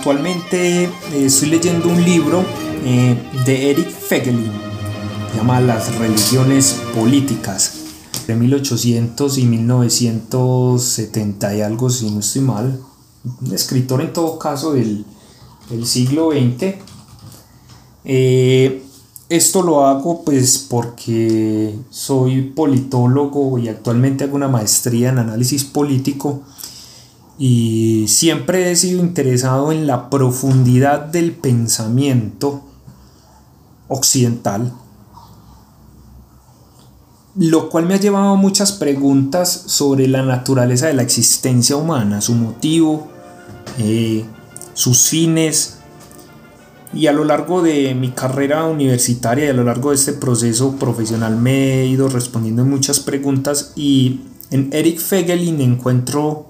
Actualmente eh, estoy leyendo un libro eh, de Eric Fegelin, se llama Las religiones políticas, de 1800 y 1970 y algo, si no estoy mal. Un escritor en todo caso del, del siglo XX. Eh, esto lo hago pues porque soy politólogo y actualmente hago una maestría en análisis político y siempre he sido interesado en la profundidad del pensamiento occidental, lo cual me ha llevado a muchas preguntas sobre la naturaleza de la existencia humana, su motivo, eh, sus fines, y a lo largo de mi carrera universitaria y a lo largo de este proceso profesional me he ido respondiendo muchas preguntas y en Eric Fegelin encuentro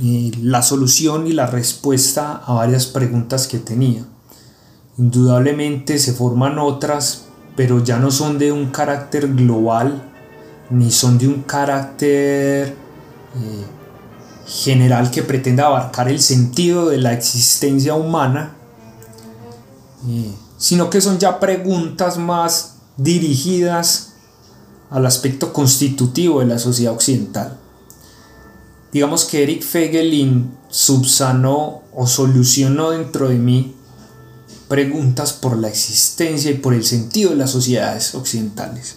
eh, la solución y la respuesta a varias preguntas que tenía. Indudablemente se forman otras, pero ya no son de un carácter global, ni son de un carácter eh, general que pretenda abarcar el sentido de la existencia humana, sino que son ya preguntas más dirigidas al aspecto constitutivo de la sociedad occidental. Digamos que Eric Fegelin subsanó o solucionó dentro de mí preguntas por la existencia y por el sentido de las sociedades occidentales.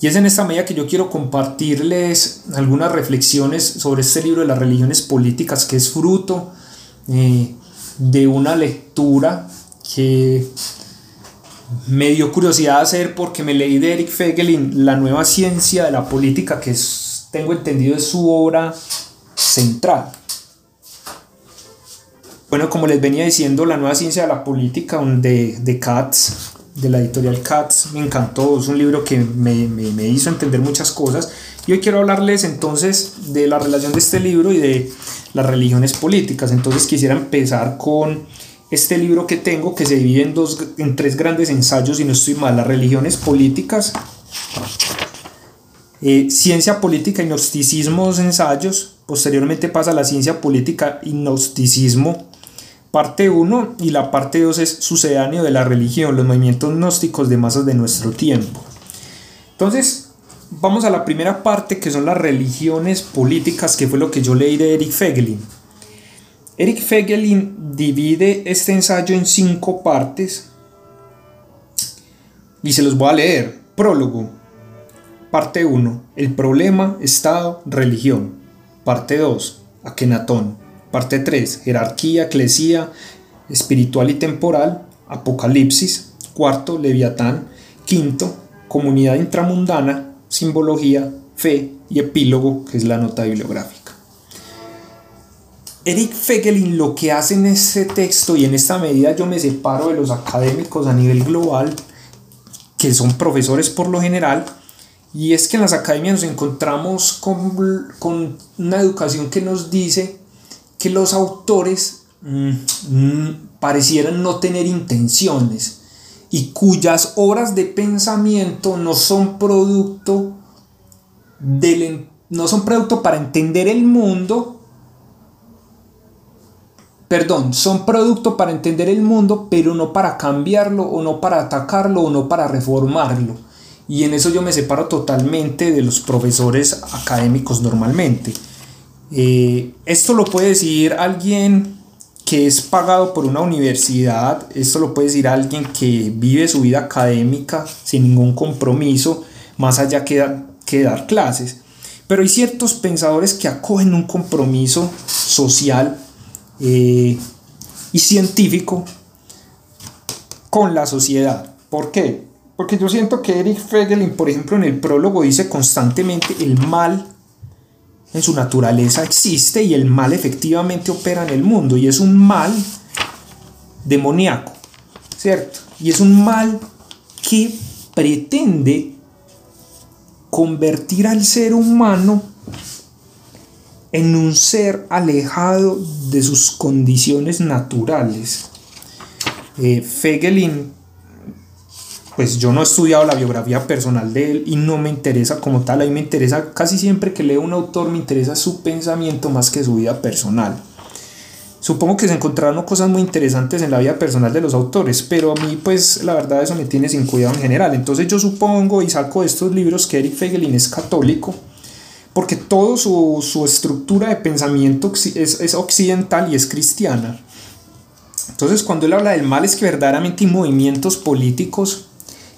Y es en esta medida que yo quiero compartirles algunas reflexiones sobre este libro de las religiones políticas que es fruto eh, de una lectura que me dio curiosidad hacer porque me leí de Eric Fegelin La nueva ciencia de la política, que es, tengo entendido es su obra central. Bueno, como les venía diciendo, La nueva ciencia de la política de, de Katz, de la editorial Katz, me encantó, es un libro que me, me, hizo entender muchas cosas. Y hoy quiero hablarles entonces de la relación de este libro y de las religiones políticas. Entonces quisiera empezar con este libro que tengo que se divide en, dos, en tres grandes ensayos, y no estoy mal, las religiones políticas, eh, ciencia política y gnosticismo, ensayos, posteriormente pasa la ciencia política y gnosticismo, parte 1, y la parte 2 es sucedáneo de la religión, los movimientos gnósticos de masas de nuestro tiempo. Entonces, vamos a la primera parte que son las religiones políticas, que fue lo que yo leí de Eric Fegelin. Eric Fegelin divide este ensayo en cinco partes y se los voy a leer. Prólogo. Parte 1. El problema, Estado, religión. Parte 2. Akenatón. Parte 3. Jerarquía, eclesía, espiritual y temporal. Apocalipsis. Cuarto. Leviatán. Quinto. Comunidad intramundana. Simbología, fe y epílogo, que es la nota bibliográfica. Eric Fegelin lo que hace en este texto y en esta medida yo me separo de los académicos a nivel global, que son profesores por lo general, y es que en las academias nos encontramos con, con una educación que nos dice que los autores mm, mm, parecieran no tener intenciones y cuyas obras de pensamiento no son producto del, no son producto para entender el mundo perdón, son producto para entender el mundo, pero no para cambiarlo o no para atacarlo o no para reformarlo. Y en eso yo me separo totalmente de los profesores académicos normalmente. Eh, esto lo puede decir alguien que es pagado por una universidad, esto lo puede decir alguien que vive su vida académica sin ningún compromiso, más allá que, que dar clases. Pero hay ciertos pensadores que acogen un compromiso social eh, y científico con la sociedad. ¿Por qué? Porque yo siento que Eric Fegelin, por ejemplo, en el prólogo dice constantemente el mal en su naturaleza existe y el mal efectivamente opera en el mundo y es un mal demoníaco, ¿cierto? Y es un mal que pretende convertir al ser humano en un ser alejado de sus condiciones naturales. Eh, Fegelin, pues yo no he estudiado la biografía personal de él y no me interesa como tal, a mí me interesa casi siempre que leo un autor, me interesa su pensamiento más que su vida personal. Supongo que se encontraron cosas muy interesantes en la vida personal de los autores, pero a mí pues la verdad eso me tiene sin cuidado en general. Entonces yo supongo y saco de estos libros que Eric Fegelin es católico, porque toda su, su, estructura de pensamiento es, es occidental y es cristiana. Entonces cuando él habla del mal es que verdaderamente hay movimientos políticos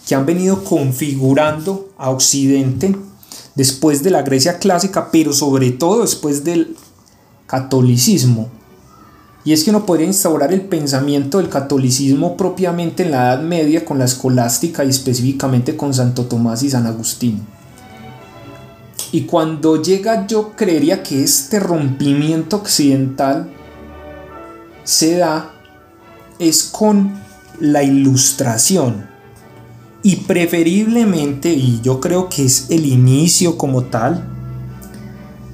que han venido configurando a Occidente después de la Grecia clásica, pero sobre todo después del catolicismo. Y es que uno podría instaurar el pensamiento del catolicismo propiamente en la Edad Media con la escolástica y específicamente con Santo Tomás y San Agustín. Y cuando llega yo creería que este rompimiento occidental se da es con la ilustración y preferiblemente, y yo creo que es el inicio como tal,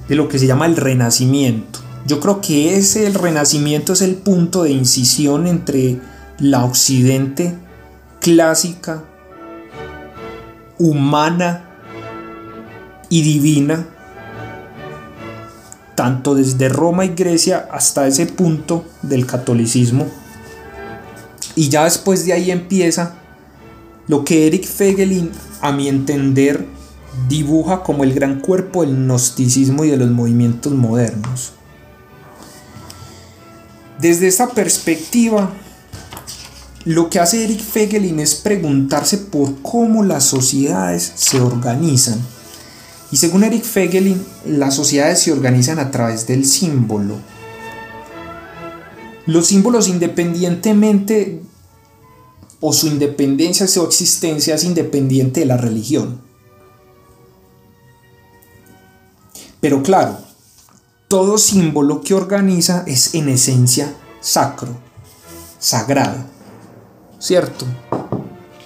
de lo que se llama el renacimiento. Yo creo que ese, el renacimiento, es el punto de incisión entre la occidente clásica, humana y divina, tanto desde Roma y Grecia hasta ese punto del catolicismo. Y ya después de ahí empieza lo que Eric Fegelin, a mi entender, dibuja como el gran cuerpo del gnosticismo y de los movimientos modernos. Desde esa perspectiva, lo que hace Eric Fegelin es preguntarse por cómo las sociedades se organizan. Y según Eric Fegelin, las sociedades se organizan a través del símbolo. Los símbolos independientemente o su independencia, su existencia es independiente de la religión. Pero claro, todo símbolo que organiza es en esencia sacro, sagrado, ¿cierto?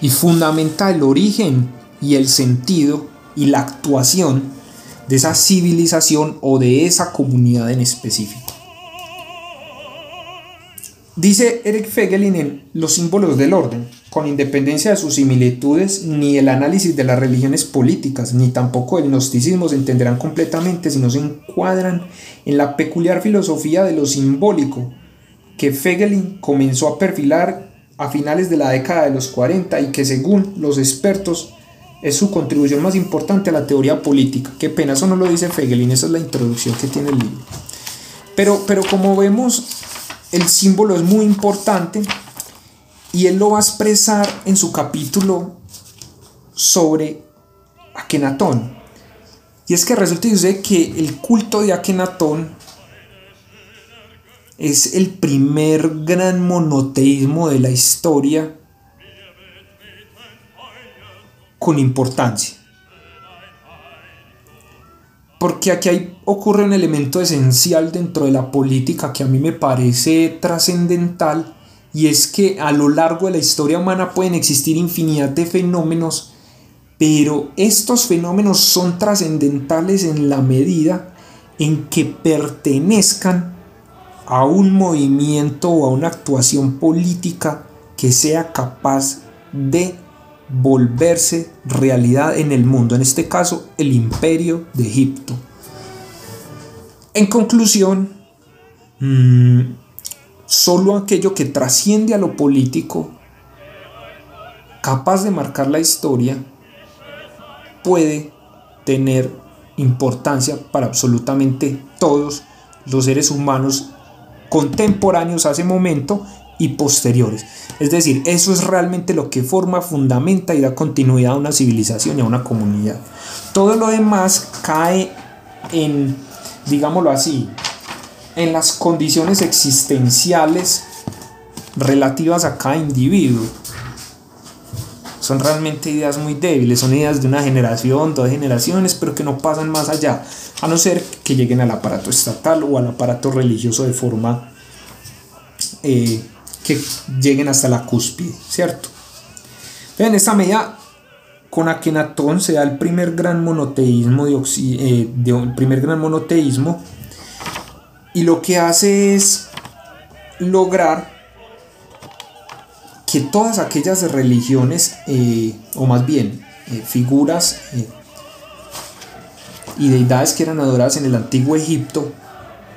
Y fundamenta el origen y el sentido y la actuación de esa civilización o de esa comunidad en específico. Dice Eric Fegelin en Los símbolos del orden, con independencia de sus similitudes, ni el análisis de las religiones políticas, ni tampoco el gnosticismo se entenderán completamente si no se encuadran en la peculiar filosofía de lo simbólico que Fegelin comenzó a perfilar a finales de la década de los 40 y que según los expertos es su contribución más importante a la teoría política. Qué pena, eso no lo dice Fegelin, esa es la introducción que tiene el libro. Pero, pero como vemos, el símbolo es muy importante y él lo va a expresar en su capítulo sobre Akenatón. Y es que resulta que el culto de Akenatón es el primer gran monoteísmo de la historia con importancia. Porque aquí ocurre un elemento esencial dentro de la política que a mí me parece trascendental y es que a lo largo de la historia humana pueden existir infinidad de fenómenos, pero estos fenómenos son trascendentales en la medida en que pertenezcan a un movimiento o a una actuación política que sea capaz de volverse realidad en el mundo, en este caso el imperio de Egipto. En conclusión, mm, solo aquello que trasciende a lo político, capaz de marcar la historia, puede tener importancia para absolutamente todos los seres humanos contemporáneos a ese momento y posteriores. Es decir, eso es realmente lo que forma, fundamenta y da continuidad a una civilización y a una comunidad. Todo lo demás cae en, digámoslo así, en las condiciones existenciales relativas a cada individuo. Son realmente ideas muy débiles, son ideas de una generación, dos generaciones, pero que no pasan más allá, a no ser que lleguen al aparato estatal o al aparato religioso de forma eh, que lleguen hasta la cúspide, ¿cierto? En esta medida, con Akenatón se da el primer gran monoteísmo, de, eh, el primer gran monoteísmo y lo que hace es lograr que todas aquellas religiones, eh, o más bien eh, figuras y deidades que eran adoradas en el antiguo Egipto,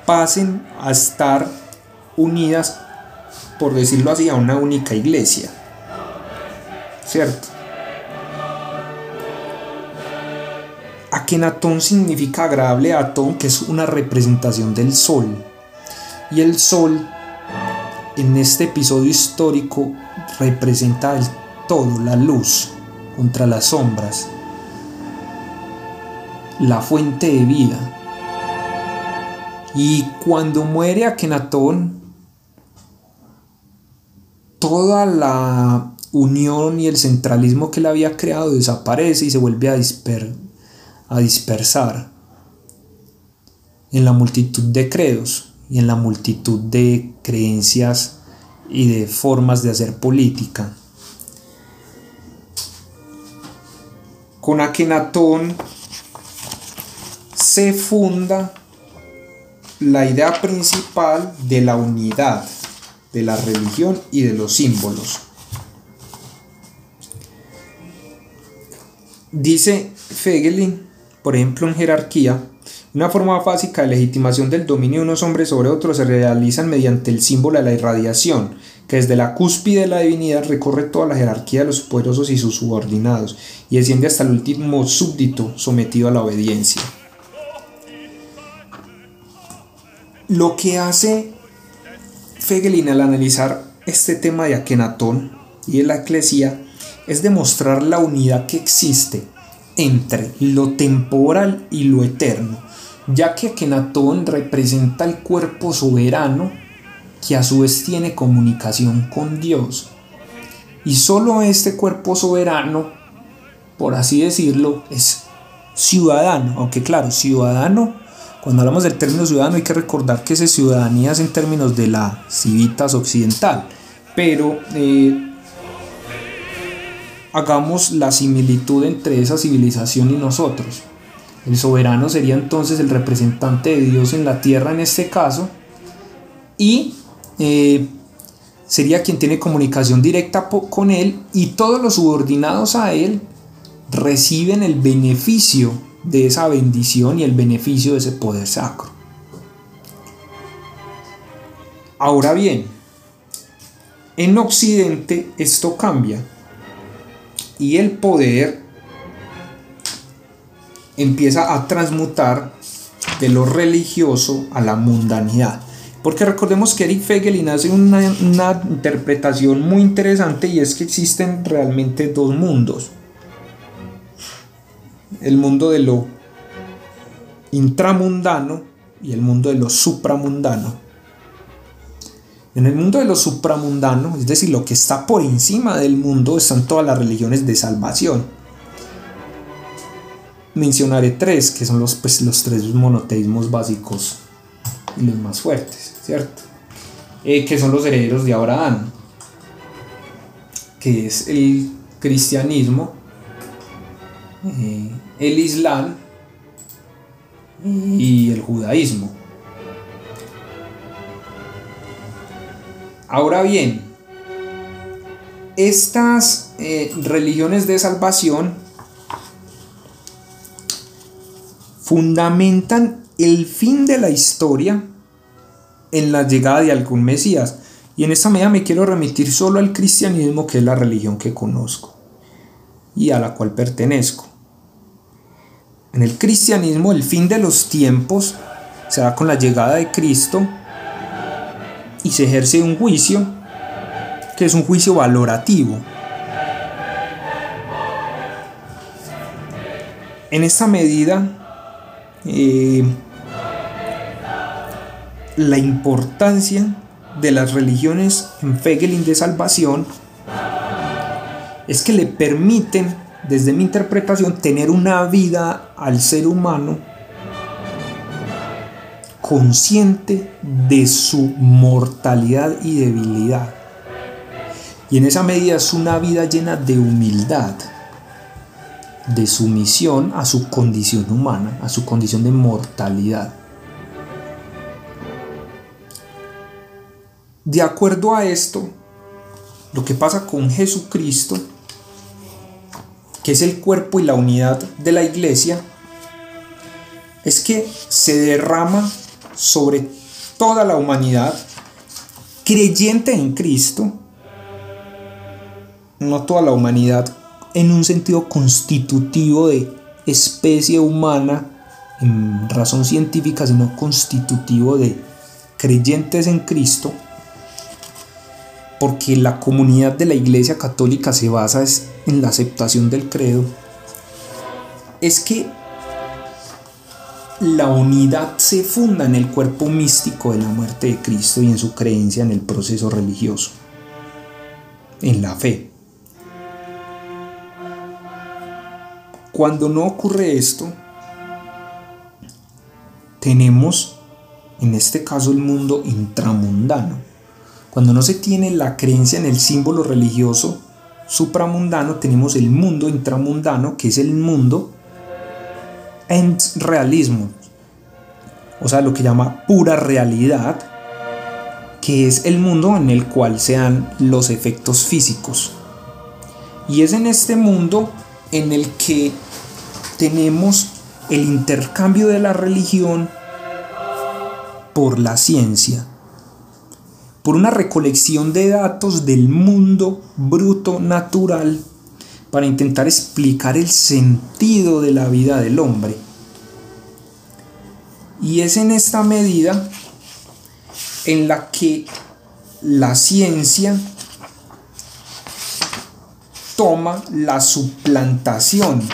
pasen a estar unidas, por decirlo así, a una única iglesia. ¿Cierto? Akenatón significa agradable Atón, que es una representación del sol. Y el sol, en este episodio histórico, representa el todo, la luz contra las sombras, la fuente de vida. Y cuando muere Akenatón, toda la unión y el centralismo que él había creado desaparece y se vuelve a, a dispersar en la multitud de credos y en la multitud de creencias y de formas de hacer política. Con Akenatón se funda la idea principal de la unidad de la religión y de los símbolos. Dice Fegelin, por ejemplo, en jerarquía, una forma básica de legitimación del dominio de unos hombres sobre otros se realiza mediante el símbolo de la irradiación, que desde la cúspide de la divinidad recorre toda la jerarquía de los poderosos y sus subordinados, y desciende hasta el último súbdito sometido a la obediencia. Lo que hace Fegelin al analizar este tema de Akenatón y de la eclesía es demostrar la unidad que existe entre lo temporal y lo eterno, ya que Akenatón representa el cuerpo soberano que a su vez tiene comunicación con Dios. Y solo este cuerpo soberano, por así decirlo, es ciudadano, aunque claro, ciudadano cuando hablamos del término ciudadano hay que recordar que esa ciudadanía es en términos de la civitas occidental, pero eh, hagamos la similitud entre esa civilización y nosotros. El soberano sería entonces el representante de Dios en la tierra en este caso y eh, sería quien tiene comunicación directa con él y todos los subordinados a él reciben el beneficio de esa bendición y el beneficio de ese poder sacro. Ahora bien, en Occidente esto cambia y el poder empieza a transmutar de lo religioso a la mundanidad. Porque recordemos que Eric Fegelin hace una, una interpretación muy interesante y es que existen realmente dos mundos el mundo de lo intramundano y el mundo de lo supramundano. En el mundo de lo supramundano, es decir, lo que está por encima del mundo, están todas las religiones de salvación. Mencionaré tres, que son los, pues, los tres monoteísmos básicos y los más fuertes, ¿cierto? Eh, que son los herederos de Abraham, que es el cristianismo, eh, el Islam y el judaísmo. Ahora bien, estas eh, religiones de salvación fundamentan el fin de la historia en la llegada de algún Mesías. Y en esta medida me quiero remitir solo al cristianismo, que es la religión que conozco y a la cual pertenezco. En el cristianismo el fin de los tiempos se da con la llegada de Cristo y se ejerce un juicio que es un juicio valorativo. En esta medida, eh, la importancia de las religiones en Fegelin de salvación es que le permiten desde mi interpretación, tener una vida al ser humano consciente de su mortalidad y debilidad. Y en esa medida es una vida llena de humildad, de sumisión a su condición humana, a su condición de mortalidad. De acuerdo a esto, lo que pasa con Jesucristo que es el cuerpo y la unidad de la iglesia, es que se derrama sobre toda la humanidad creyente en Cristo, no toda la humanidad en un sentido constitutivo de especie humana en razón científica, sino constitutivo de creyentes en Cristo, porque la comunidad de la Iglesia Católica se basa en la aceptación del credo, es que la unidad se funda en el cuerpo místico de la muerte de Cristo y en su creencia en el proceso religioso, en la fe. Cuando no ocurre esto, tenemos en este caso el mundo intramundano. Cuando no se tiene la creencia en el símbolo religioso supramundano, tenemos el mundo intramundano, que es el mundo en realismo, o sea, lo que llama pura realidad, que es el mundo en el cual se dan los efectos físicos. Y es en este mundo en el que tenemos el intercambio de la religión por la ciencia, por una recolección de datos del mundo bruto natural para intentar explicar el sentido de la vida del hombre. Y es en esta medida en la que la ciencia toma la suplantación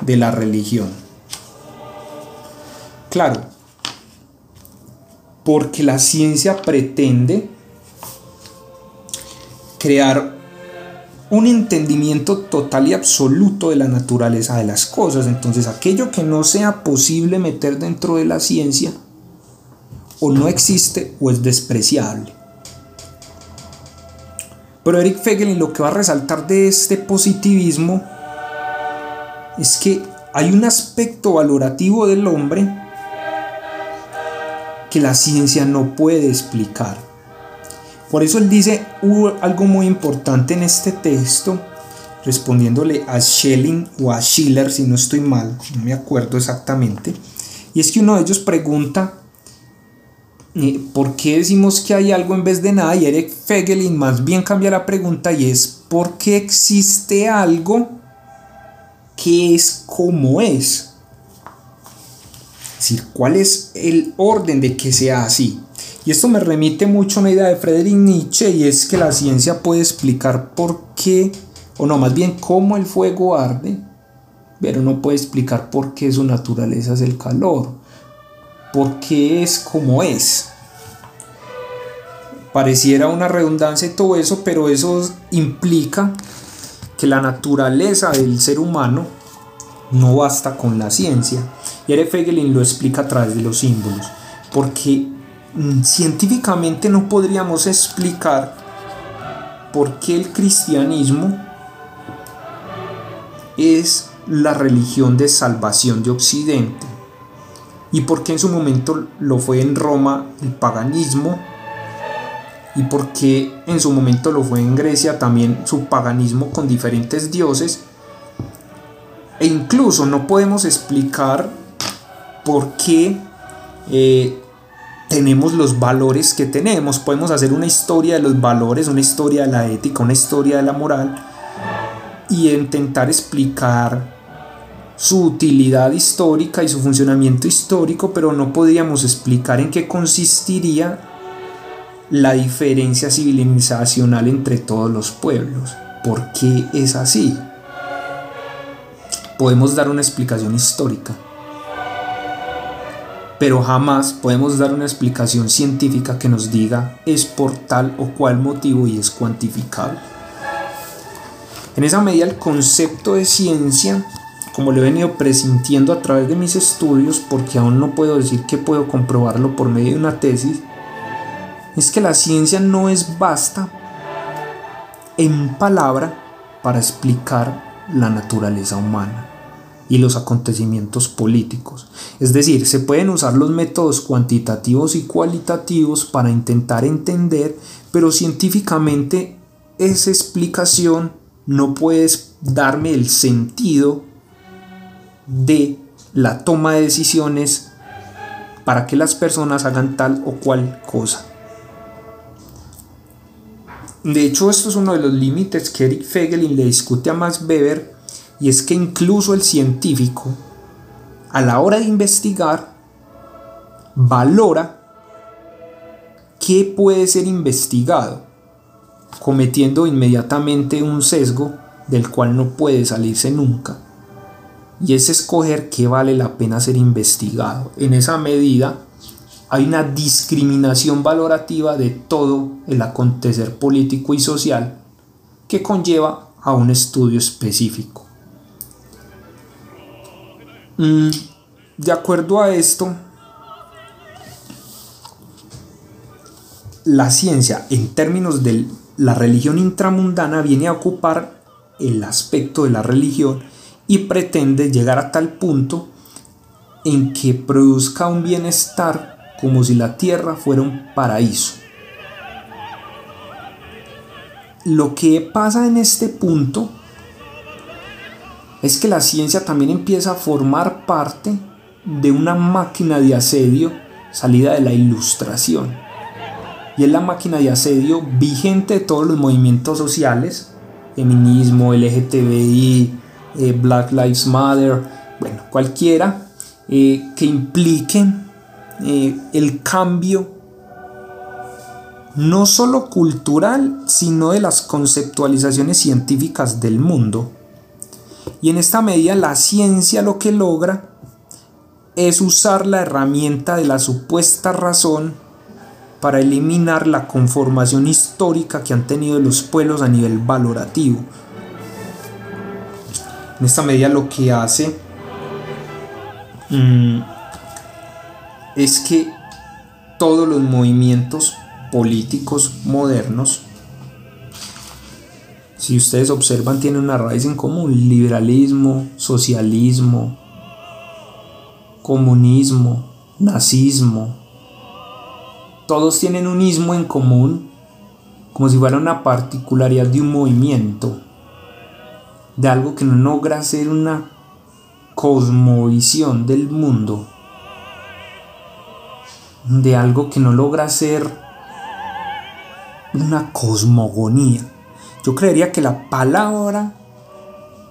de la religión. Claro, porque la ciencia pretende crear un entendimiento total y absoluto de la naturaleza de las cosas. Entonces aquello que no sea posible meter dentro de la ciencia o no existe o es despreciable. Pero Eric Fegelin lo que va a resaltar de este positivismo es que hay un aspecto valorativo del hombre que la ciencia no puede explicar. Por eso él dice algo muy importante en este texto, respondiéndole a Schelling o a Schiller, si no estoy mal, no me acuerdo exactamente, y es que uno de ellos pregunta, ¿por qué decimos que hay algo en vez de nada? Y Eric Fegelin más bien cambia la pregunta y es, ¿por qué existe algo que es como es? Decir, ¿cuál es el orden de que sea así? Y esto me remite mucho a una idea de Friedrich Nietzsche y es que la ciencia puede explicar por qué, o no, más bien cómo el fuego arde, pero no puede explicar por qué su naturaleza es el calor, por qué es como es. Pareciera una redundancia y todo eso, pero eso implica que la naturaleza del ser humano no basta con la ciencia. Y Ere Fegelin lo explica a través de los símbolos, porque mm, científicamente no podríamos explicar por qué el cristianismo es la religión de salvación de Occidente y por qué en su momento lo fue en Roma el paganismo y por qué en su momento lo fue en Grecia también su paganismo con diferentes dioses. E incluso no podemos explicar por qué eh, tenemos los valores que tenemos. Podemos hacer una historia de los valores, una historia de la ética, una historia de la moral y intentar explicar su utilidad histórica y su funcionamiento histórico, pero no podríamos explicar en qué consistiría la diferencia civilizacional entre todos los pueblos. ¿Por qué es así? Podemos dar una explicación histórica, pero jamás podemos dar una explicación científica que nos diga es por tal o cual motivo y es cuantificable. En esa medida el concepto de ciencia, como lo he venido presintiendo a través de mis estudios, porque aún no puedo decir que puedo comprobarlo por medio de una tesis, es que la ciencia no es basta en palabra para explicar la naturaleza humana y los acontecimientos políticos. Es decir, se pueden usar los métodos cuantitativos y cualitativos para intentar entender, pero científicamente esa explicación no puede darme el sentido de la toma de decisiones para que las personas hagan tal o cual cosa. De hecho, esto es uno de los límites que Eric Fegelin le discute a Max Weber y es que incluso el científico, a la hora de investigar, valora qué puede ser investigado, cometiendo inmediatamente un sesgo del cual no puede salirse nunca. Y es escoger qué vale la pena ser investigado. En esa medida hay una discriminación valorativa de todo el acontecer político y social que conlleva a un estudio específico. Mm, de acuerdo a esto, la ciencia en términos de la religión intramundana viene a ocupar el aspecto de la religión y pretende llegar a tal punto en que produzca un bienestar como si la tierra fuera un paraíso. Lo que pasa en este punto es que la ciencia también empieza a formar parte de una máquina de asedio salida de la ilustración. Y es la máquina de asedio vigente de todos los movimientos sociales, feminismo, LGTBI, eh, Black Lives Matter, bueno, cualquiera eh, que impliquen eh, el cambio no solo cultural, sino de las conceptualizaciones científicas del mundo. Y en esta medida la ciencia lo que logra es usar la herramienta de la supuesta razón para eliminar la conformación histórica que han tenido los pueblos a nivel valorativo. En esta medida lo que hace mm, es que todos los movimientos políticos modernos si ustedes observan, tienen una raíz en común, liberalismo, socialismo, comunismo, nazismo. Todos tienen un ismo en común, como si fuera una particularidad de un movimiento, de algo que no logra ser una cosmovisión del mundo, de algo que no logra ser una cosmogonía. Yo creería que la palabra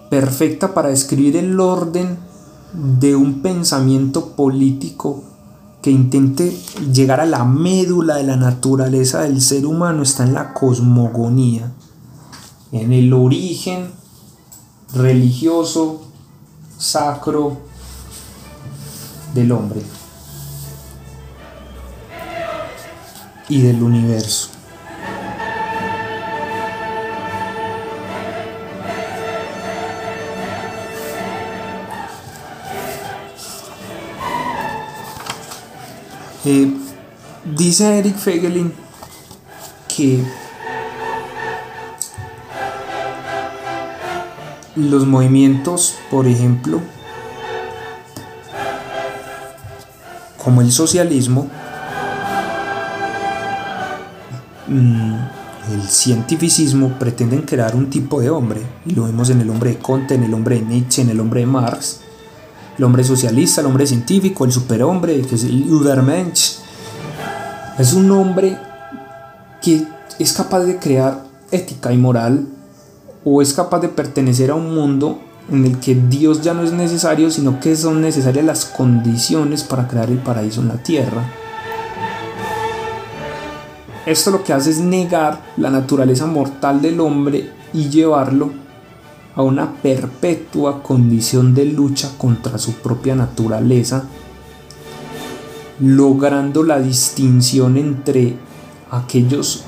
perfecta para describir el orden de un pensamiento político que intente llegar a la médula de la naturaleza del ser humano está en la cosmogonía, en el origen religioso, sacro del hombre y del universo. Eh, dice Eric Fegelin que los movimientos, por ejemplo, como el socialismo, mm, el cientificismo pretenden crear un tipo de hombre, y lo vemos en el hombre de Conte, en el hombre de Nietzsche, en el hombre de Marx, el hombre socialista, el hombre científico, el superhombre, que es el. Es un hombre que es capaz de crear ética y moral o es capaz de pertenecer a un mundo en el que Dios ya no es necesario, sino que son necesarias las condiciones para crear el paraíso en la tierra. Esto lo que hace es negar la naturaleza mortal del hombre y llevarlo a una perpetua condición de lucha contra su propia naturaleza, logrando la distinción entre aquellos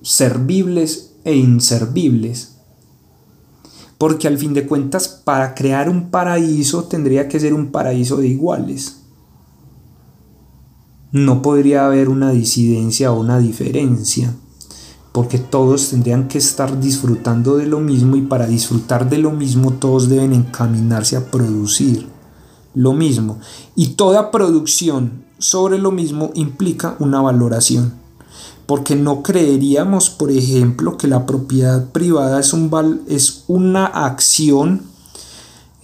servibles e inservibles. Porque al fin de cuentas, para crear un paraíso tendría que ser un paraíso de iguales. No podría haber una disidencia o una diferencia porque todos tendrían que estar disfrutando de lo mismo y para disfrutar de lo mismo todos deben encaminarse a producir lo mismo. Y toda producción sobre lo mismo implica una valoración. Porque no creeríamos, por ejemplo, que la propiedad privada es, un val es una acción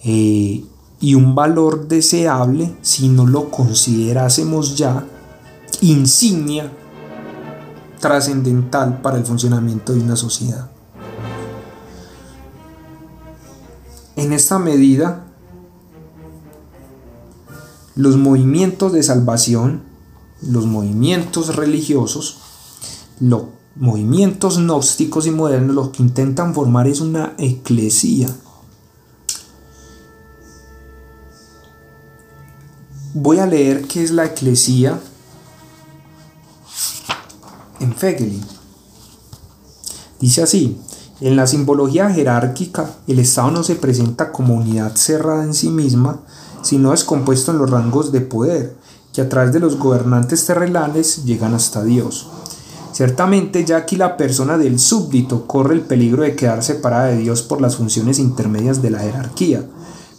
eh, y un valor deseable si no lo considerásemos ya insignia trascendental para el funcionamiento de una sociedad. En esta medida, los movimientos de salvación, los movimientos religiosos, los movimientos gnósticos y modernos lo que intentan formar es una eclesía. Voy a leer qué es la eclesía en Fegelin. Dice así, en la simbología jerárquica, el Estado no se presenta como unidad cerrada en sí misma, sino es compuesto en los rangos de poder, que a través de los gobernantes terrenales llegan hasta Dios. Ciertamente ya aquí la persona del súbdito corre el peligro de quedar separada de Dios por las funciones intermedias de la jerarquía,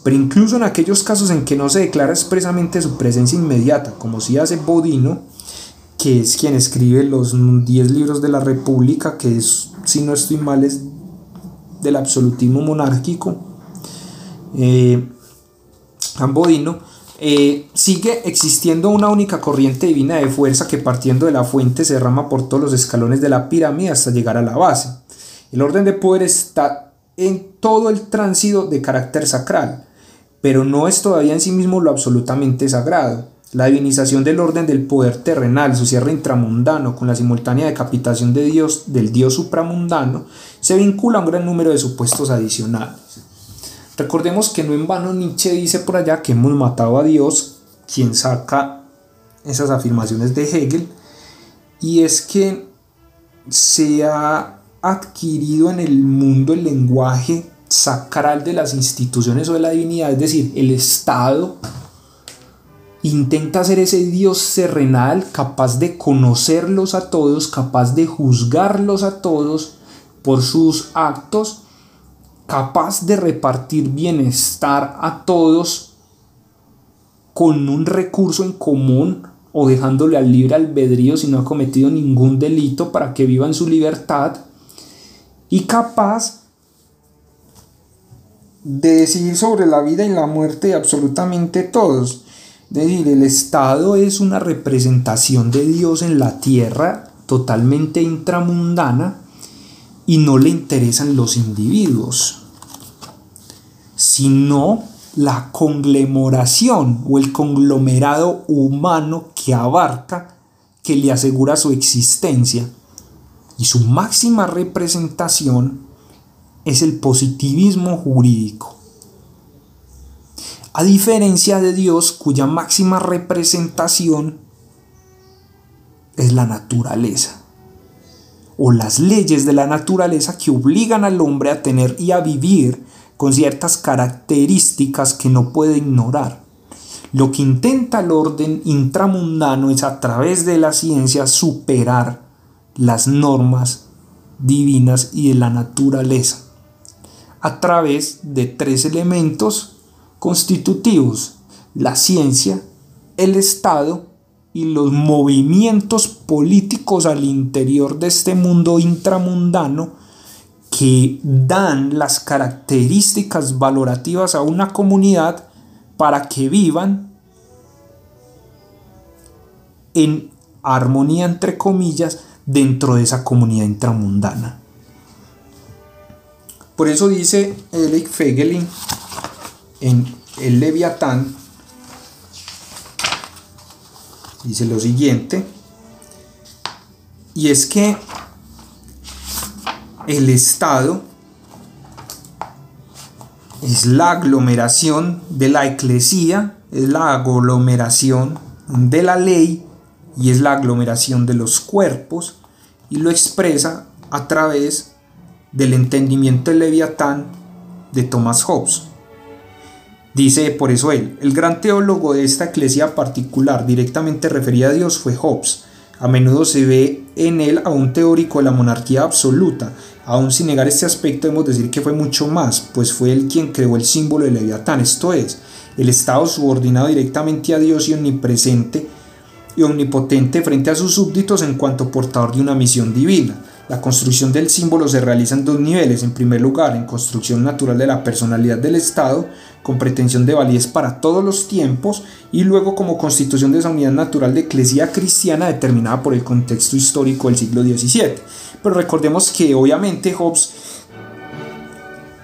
pero incluso en aquellos casos en que no se declara expresamente su presencia inmediata, como si hace Bodino, que es quien escribe los 10 libros de la República, que es, si no estoy mal, es del absolutismo monárquico, eh, Bodino, eh, sigue existiendo una única corriente divina de fuerza que partiendo de la fuente se derrama por todos los escalones de la pirámide hasta llegar a la base. El orden de poder está en todo el tránsito de carácter sacral, pero no es todavía en sí mismo lo absolutamente sagrado. La divinización del orden del poder terrenal, su cierre intramundano, con la simultánea decapitación de Dios, del Dios supramundano, se vincula a un gran número de supuestos adicionales. Recordemos que no en vano Nietzsche dice por allá que hemos matado a Dios, quien saca esas afirmaciones de Hegel, y es que se ha adquirido en el mundo el lenguaje sacral de las instituciones o de la divinidad, es decir, el Estado intenta ser ese Dios terrenal capaz de conocerlos a todos, capaz de juzgarlos a todos por sus actos, capaz de repartir bienestar a todos con un recurso en común o dejándole al libre albedrío si no ha cometido ningún delito para que viva en su libertad y capaz de decidir sobre la vida y la muerte de absolutamente todos decir, el Estado es una representación de Dios en la tierra totalmente intramundana y no le interesan los individuos, sino la conglomeración o el conglomerado humano que abarca, que le asegura su existencia. Y su máxima representación es el positivismo jurídico a diferencia de Dios cuya máxima representación es la naturaleza o las leyes de la naturaleza que obligan al hombre a tener y a vivir con ciertas características que no puede ignorar. Lo que intenta el orden intramundano es a través de la ciencia superar las normas divinas y de la naturaleza a través de tres elementos constitutivos, la ciencia, el Estado y los movimientos políticos al interior de este mundo intramundano que dan las características valorativas a una comunidad para que vivan en armonía entre comillas dentro de esa comunidad intramundana. Por eso dice Eric Fegelin en el Leviatán dice lo siguiente, y es que el Estado es la aglomeración de la eclesía, es la aglomeración de la ley y es la aglomeración de los cuerpos y lo expresa a través del entendimiento Leviatán de Thomas Hobbes. Dice por eso él, el gran teólogo de esta eclesia particular directamente referida a Dios fue Hobbes. A menudo se ve en él a un teórico de la monarquía absoluta. Aún sin negar este aspecto, debemos decir que fue mucho más, pues fue él quien creó el símbolo de Leviatán, esto es, el Estado subordinado directamente a Dios y omnipresente y omnipotente frente a sus súbditos en cuanto portador de una misión divina. La construcción del símbolo se realiza en dos niveles. En primer lugar, en construcción natural de la personalidad del Estado, con pretensión de validez para todos los tiempos, y luego como constitución de esa unidad natural de eclesía cristiana determinada por el contexto histórico del siglo XVII. Pero recordemos que obviamente Hobbes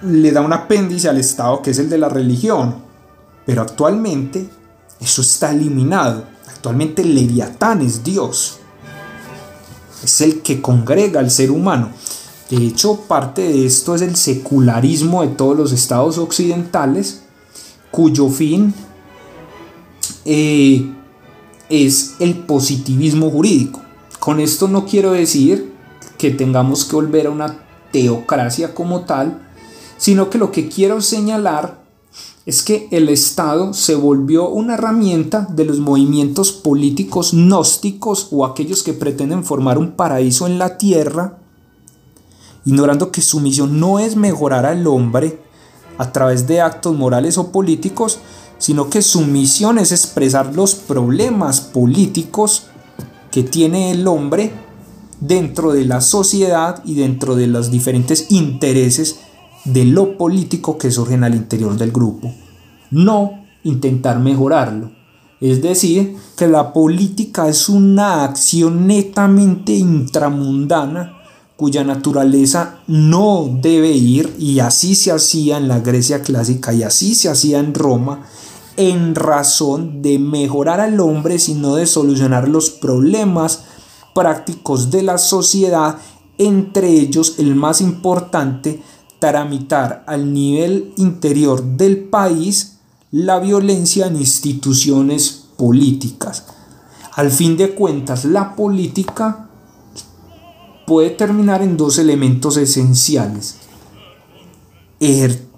le da un apéndice al Estado que es el de la religión, pero actualmente eso está eliminado. Actualmente Leviatán es Dios es el que congrega al ser humano. De hecho, parte de esto es el secularismo de todos los estados occidentales, cuyo fin eh, es el positivismo jurídico. Con esto no quiero decir que tengamos que volver a una teocracia como tal, sino que lo que quiero señalar es que el Estado se volvió una herramienta de los movimientos políticos gnósticos o aquellos que pretenden formar un paraíso en la tierra, ignorando que su misión no es mejorar al hombre a través de actos morales o políticos, sino que su misión es expresar los problemas políticos que tiene el hombre dentro de la sociedad y dentro de los diferentes intereses de lo político que surgen al interior del grupo, no intentar mejorarlo. Es decir, que la política es una acción netamente intramundana cuya naturaleza no debe ir, y así se hacía en la Grecia clásica y así se hacía en Roma, en razón de mejorar al hombre, sino de solucionar los problemas prácticos de la sociedad, entre ellos el más importante tramitar al nivel interior del país la violencia en instituciones políticas. Al fin de cuentas, la política puede terminar en dos elementos esenciales.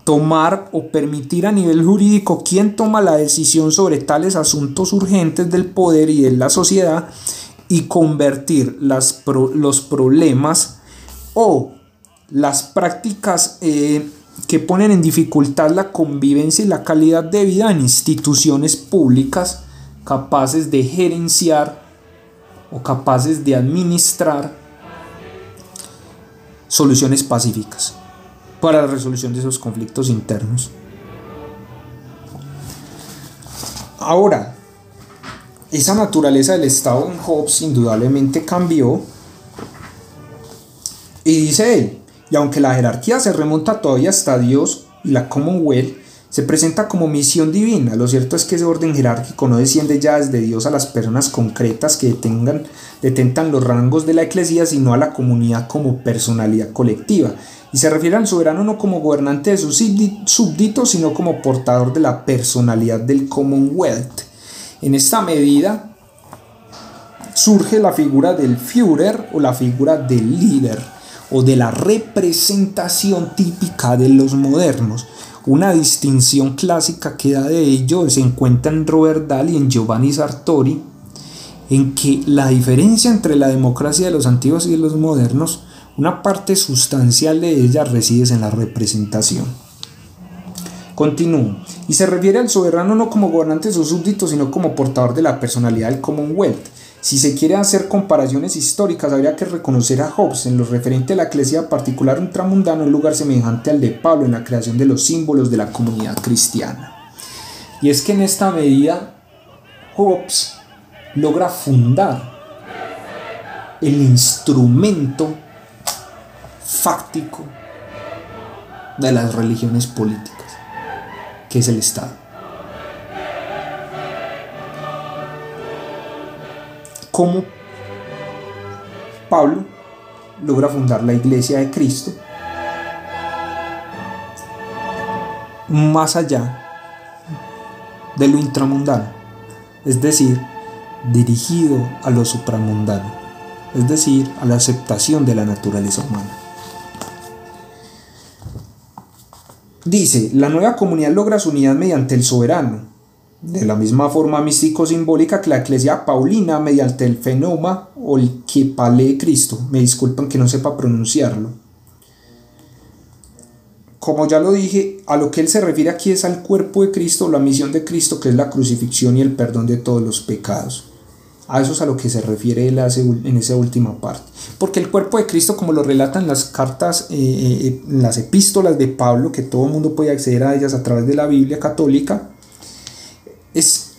tomar o permitir a nivel jurídico quién toma la decisión sobre tales asuntos urgentes del poder y de la sociedad y convertir los problemas o las prácticas eh, que ponen en dificultad la convivencia y la calidad de vida en instituciones públicas capaces de gerenciar o capaces de administrar soluciones pacíficas para la resolución de esos conflictos internos. Ahora, esa naturaleza del Estado en Hobbes indudablemente cambió y dice él, y aunque la jerarquía se remonta todavía hasta Dios y la Commonwealth, se presenta como misión divina. Lo cierto es que ese orden jerárquico no desciende ya desde Dios a las personas concretas que detengan, detentan los rangos de la eclesía, sino a la comunidad como personalidad colectiva. Y se refiere al soberano no como gobernante de sus súbditos, sino como portador de la personalidad del Commonwealth. En esta medida surge la figura del Führer o la figura del líder o de la representación típica de los modernos. Una distinción clásica que da de ello se encuentra en Robert Dahl y en Giovanni Sartori, en que la diferencia entre la democracia de los antiguos y de los modernos, una parte sustancial de ella reside en la representación. Continúo. Y se refiere al soberano no como gobernante de sus súbditos, sino como portador de la personalidad del Commonwealth si se quiere hacer comparaciones históricas, habría que reconocer a Hobbes en lo referente a la eclesia particular ultramundano un lugar semejante al de Pablo en la creación de los símbolos de la comunidad cristiana. Y es que en esta medida Hobbes logra fundar el instrumento fáctico de las religiones políticas, que es el Estado. Cómo Pablo logra fundar la iglesia de Cristo más allá de lo intramundano, es decir, dirigido a lo supramundano, es decir, a la aceptación de la naturaleza humana. Dice, la nueva comunidad logra su unidad mediante el soberano, de la misma forma místico-simbólica que la Iglesia Paulina mediante el fenoma o el Kepale de Cristo. Me disculpan que no sepa pronunciarlo. Como ya lo dije, a lo que él se refiere aquí es al cuerpo de Cristo, la misión de Cristo, que es la crucifixión y el perdón de todos los pecados. A eso es a lo que se refiere él en esa última parte. Porque el cuerpo de Cristo, como lo relatan las cartas, eh, eh, las epístolas de Pablo, que todo el mundo puede acceder a ellas a través de la Biblia católica, es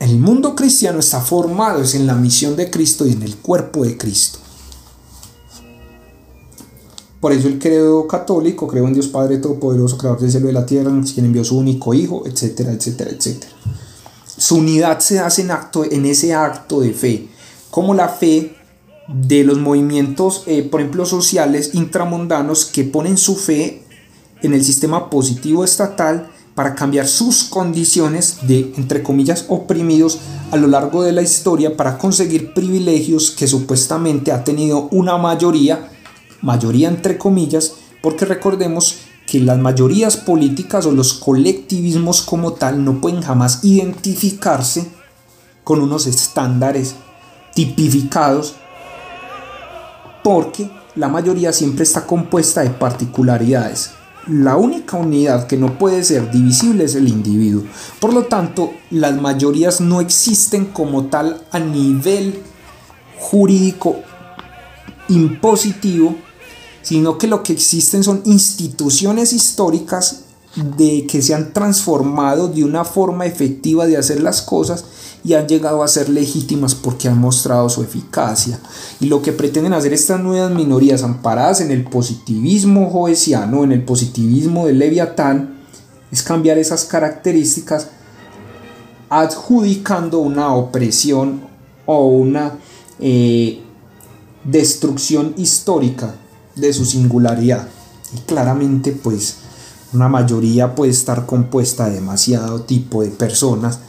el mundo cristiano está formado es en la misión de Cristo y en el cuerpo de Cristo. Por eso el credo católico, creo en Dios Padre Todopoderoso, Creador del cielo y de la tierra, quien envió su único Hijo, etcétera, etcétera, etcétera. Su unidad se hace en, acto, en ese acto de fe, como la fe de los movimientos, eh, por ejemplo, sociales intramundanos que ponen su fe en el sistema positivo estatal para cambiar sus condiciones de, entre comillas, oprimidos a lo largo de la historia para conseguir privilegios que supuestamente ha tenido una mayoría, mayoría entre comillas, porque recordemos que las mayorías políticas o los colectivismos como tal no pueden jamás identificarse con unos estándares tipificados porque la mayoría siempre está compuesta de particularidades. La única unidad que no puede ser divisible es el individuo. Por lo tanto, las mayorías no existen como tal a nivel jurídico impositivo sino que lo que existen son instituciones históricas de que se han transformado de una forma efectiva de hacer las cosas y han llegado a ser legítimas porque han mostrado su eficacia. Y lo que pretenden hacer estas nuevas minorías amparadas en el positivismo joesiano, en el positivismo de Leviatán, es cambiar esas características adjudicando una opresión o una eh, destrucción histórica de su singularidad. Y claramente pues una mayoría puede estar compuesta de demasiado tipo de personas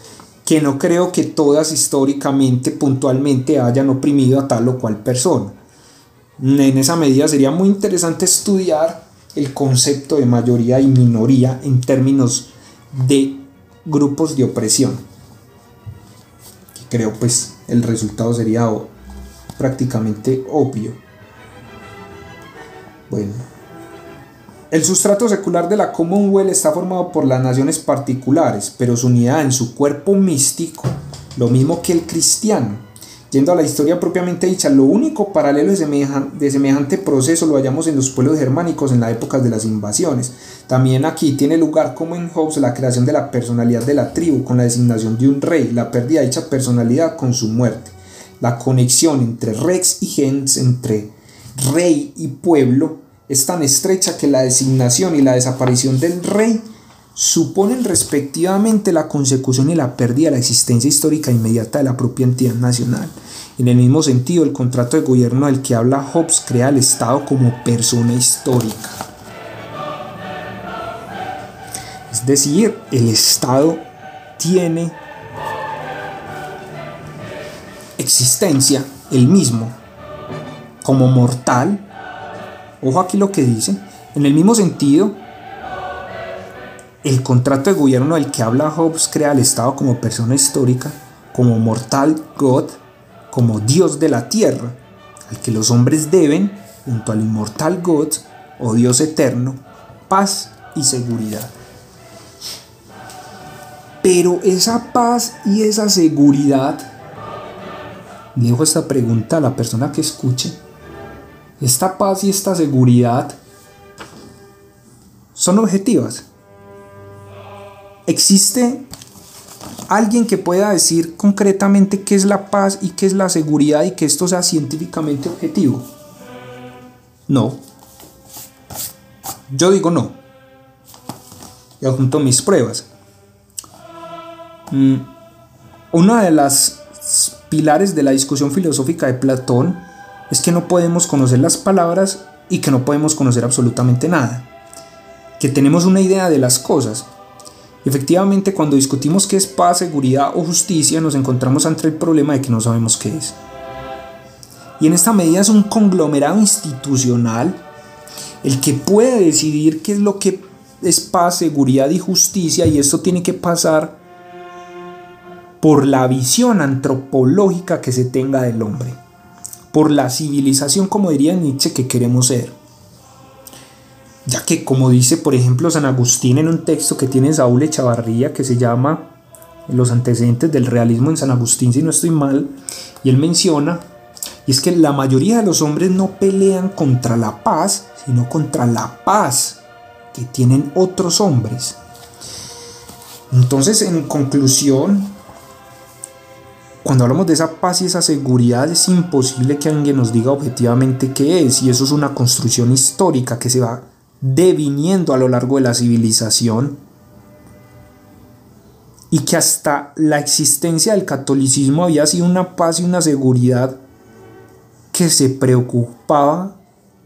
que no creo que todas históricamente, puntualmente hayan oprimido a tal o cual persona. En esa medida sería muy interesante estudiar el concepto de mayoría y minoría en términos de grupos de opresión. Creo pues el resultado sería prácticamente obvio. Bueno. El sustrato secular de la Commonwealth está formado por las naciones particulares, pero su unidad en su cuerpo místico, lo mismo que el cristiano. Yendo a la historia propiamente dicha, lo único paralelo de semejante, de semejante proceso lo hallamos en los pueblos germánicos en la época de las invasiones. También aquí tiene lugar, como en Hobbes, la creación de la personalidad de la tribu con la designación de un rey, la pérdida de dicha personalidad con su muerte, la conexión entre rex y gens, entre rey y pueblo, es tan estrecha que la designación y la desaparición del rey suponen respectivamente la consecución y la pérdida de la existencia histórica inmediata de la propia entidad nacional. En el mismo sentido, el contrato de gobierno del que habla Hobbes crea al Estado como persona histórica. Es decir, el Estado tiene existencia, el mismo, como mortal, Ojo aquí lo que dice. En el mismo sentido, el contrato de gobierno del que habla Hobbes crea al Estado como persona histórica, como mortal God, como Dios de la tierra, al que los hombres deben, junto al inmortal God o Dios eterno, paz y seguridad. Pero esa paz y esa seguridad, dejo esta pregunta a la persona que escuche, esta paz y esta seguridad son objetivas. ¿Existe alguien que pueda decir concretamente qué es la paz y qué es la seguridad y que esto sea científicamente objetivo? No. Yo digo no. Y adjunto mis pruebas. Mm, una de las pilares de la discusión filosófica de Platón es que no podemos conocer las palabras y que no podemos conocer absolutamente nada. Que tenemos una idea de las cosas. Efectivamente, cuando discutimos qué es paz, seguridad o justicia, nos encontramos ante el problema de que no sabemos qué es. Y en esta medida es un conglomerado institucional el que puede decidir qué es lo que es paz, seguridad y justicia y esto tiene que pasar por la visión antropológica que se tenga del hombre por la civilización, como diría Nietzsche, que queremos ser. Ya que, como dice, por ejemplo, San Agustín en un texto que tiene Saúl Echavarría que se llama los antecedentes del realismo en San Agustín, si no estoy mal, y él menciona, y es que la mayoría de los hombres no pelean contra la paz, sino contra la paz que tienen otros hombres. Entonces, en conclusión, cuando hablamos de esa paz y esa seguridad, es imposible que alguien nos diga objetivamente qué es, y eso es una construcción histórica que se va deviniendo a lo largo de la civilización y que hasta la existencia del catolicismo había sido una paz y una seguridad que se preocupaba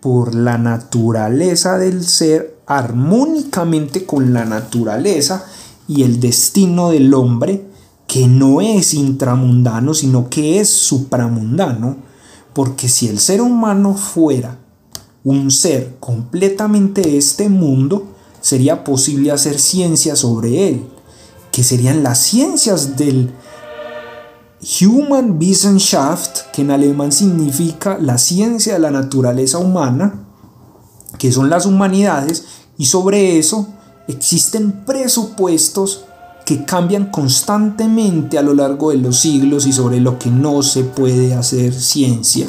por la naturaleza del ser armónicamente con la naturaleza y el destino del hombre que no es intramundano sino que es supramundano porque si el ser humano fuera un ser completamente de este mundo, sería posible hacer ciencia sobre él, que serían las ciencias del Human Wissenschaft, que en alemán significa la ciencia de la naturaleza humana, que son las humanidades, y sobre eso existen presupuestos que cambian constantemente a lo largo de los siglos y sobre lo que no se puede hacer ciencia.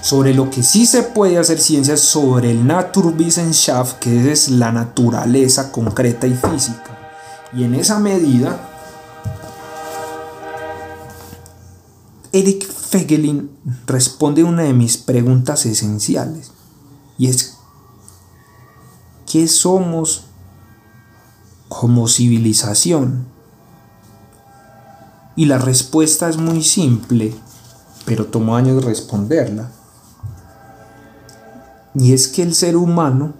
Sobre lo que sí se puede hacer ciencia es sobre el Naturwissenschaft, que es la naturaleza concreta y física. Y en esa medida, Eric Fegelin responde una de mis preguntas esenciales. Y es, ¿qué somos como civilización? Y la respuesta es muy simple, pero tomó años responderla. Y es que el ser humano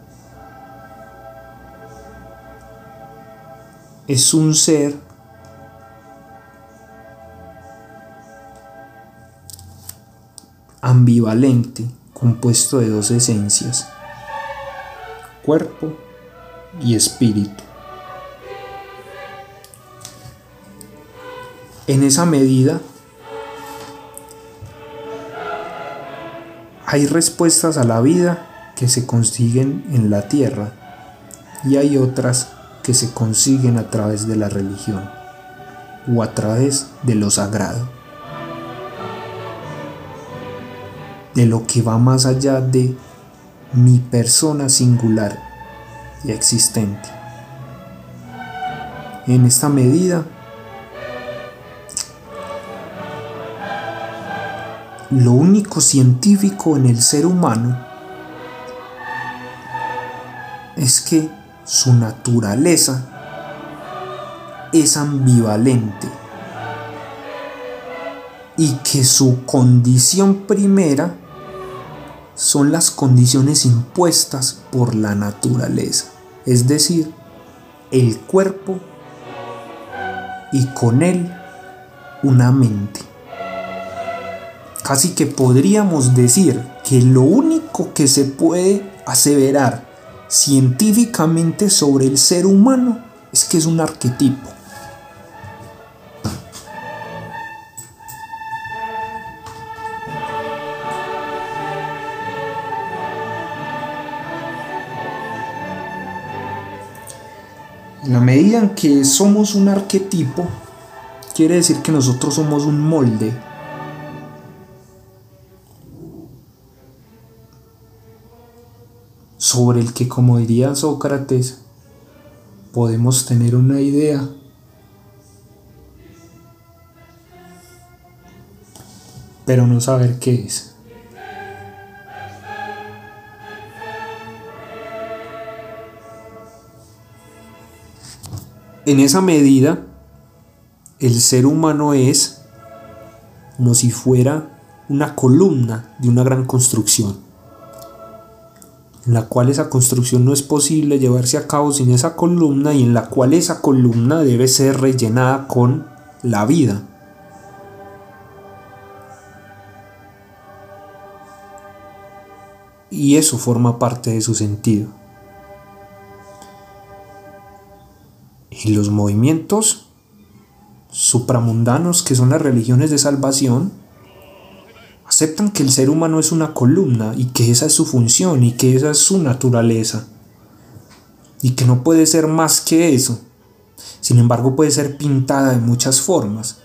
es un ser ambivalente, compuesto de dos esencias, cuerpo y espíritu. En esa medida, Hay respuestas a la vida que se consiguen en la tierra y hay otras que se consiguen a través de la religión o a través de lo sagrado, de lo que va más allá de mi persona singular y existente. En esta medida, lo único científico en el ser humano es que su naturaleza es ambivalente y que su condición primera son las condiciones impuestas por la naturaleza, es decir, el cuerpo y con él una mente. Así que podríamos decir que lo único que se puede aseverar científicamente sobre el ser humano es que es un arquetipo. En la medida en que somos un arquetipo, quiere decir que nosotros somos un molde sobre el que, como diría Sócrates, podemos tener una idea. pero no saber qué es. En esa medida, el ser humano es como si fuera una columna de una gran construcción en la cual esa construcción no es posible llevarse a cabo sin esa columna y en la cual esa columna debe ser rellenada con la vida. Y eso forma parte de su sentido. Y los movimientos supramundanos que son las religiones de salvación aceptan que el ser humano es una columna y que esa es su función y que esa es su naturaleza y que no puede ser más que eso. Sin embargo, puede ser pintada de muchas formas.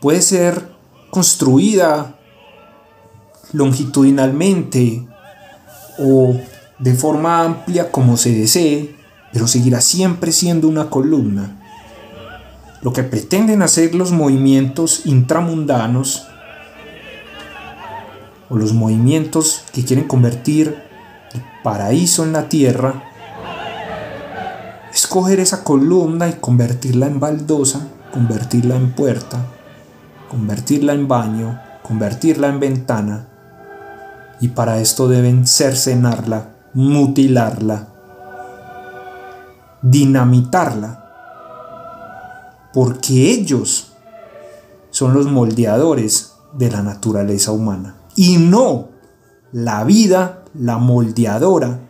Puede ser construida longitudinalmente o de forma amplia como se desee, pero seguirá siempre siendo una columna. Lo que pretenden hacer los movimientos intramundanos o los movimientos que quieren convertir el paraíso en la tierra es coger esa columna y convertirla en baldosa, convertirla en puerta, convertirla en baño, convertirla en ventana, y para esto deben cercenarla, mutilarla, dinamitarla, porque ellos son los moldeadores de la naturaleza humana y no la vida, la moldeadora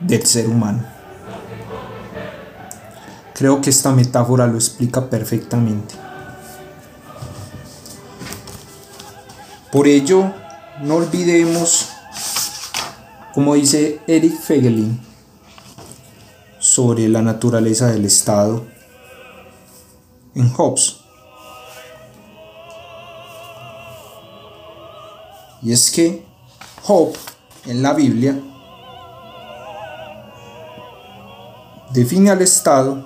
del ser humano. Creo que esta metáfora lo explica perfectamente. Por ello, no olvidemos, como dice Eric Fegelin, sobre la naturaleza del Estado en Hobbes. Y es que Job en la Biblia define al Estado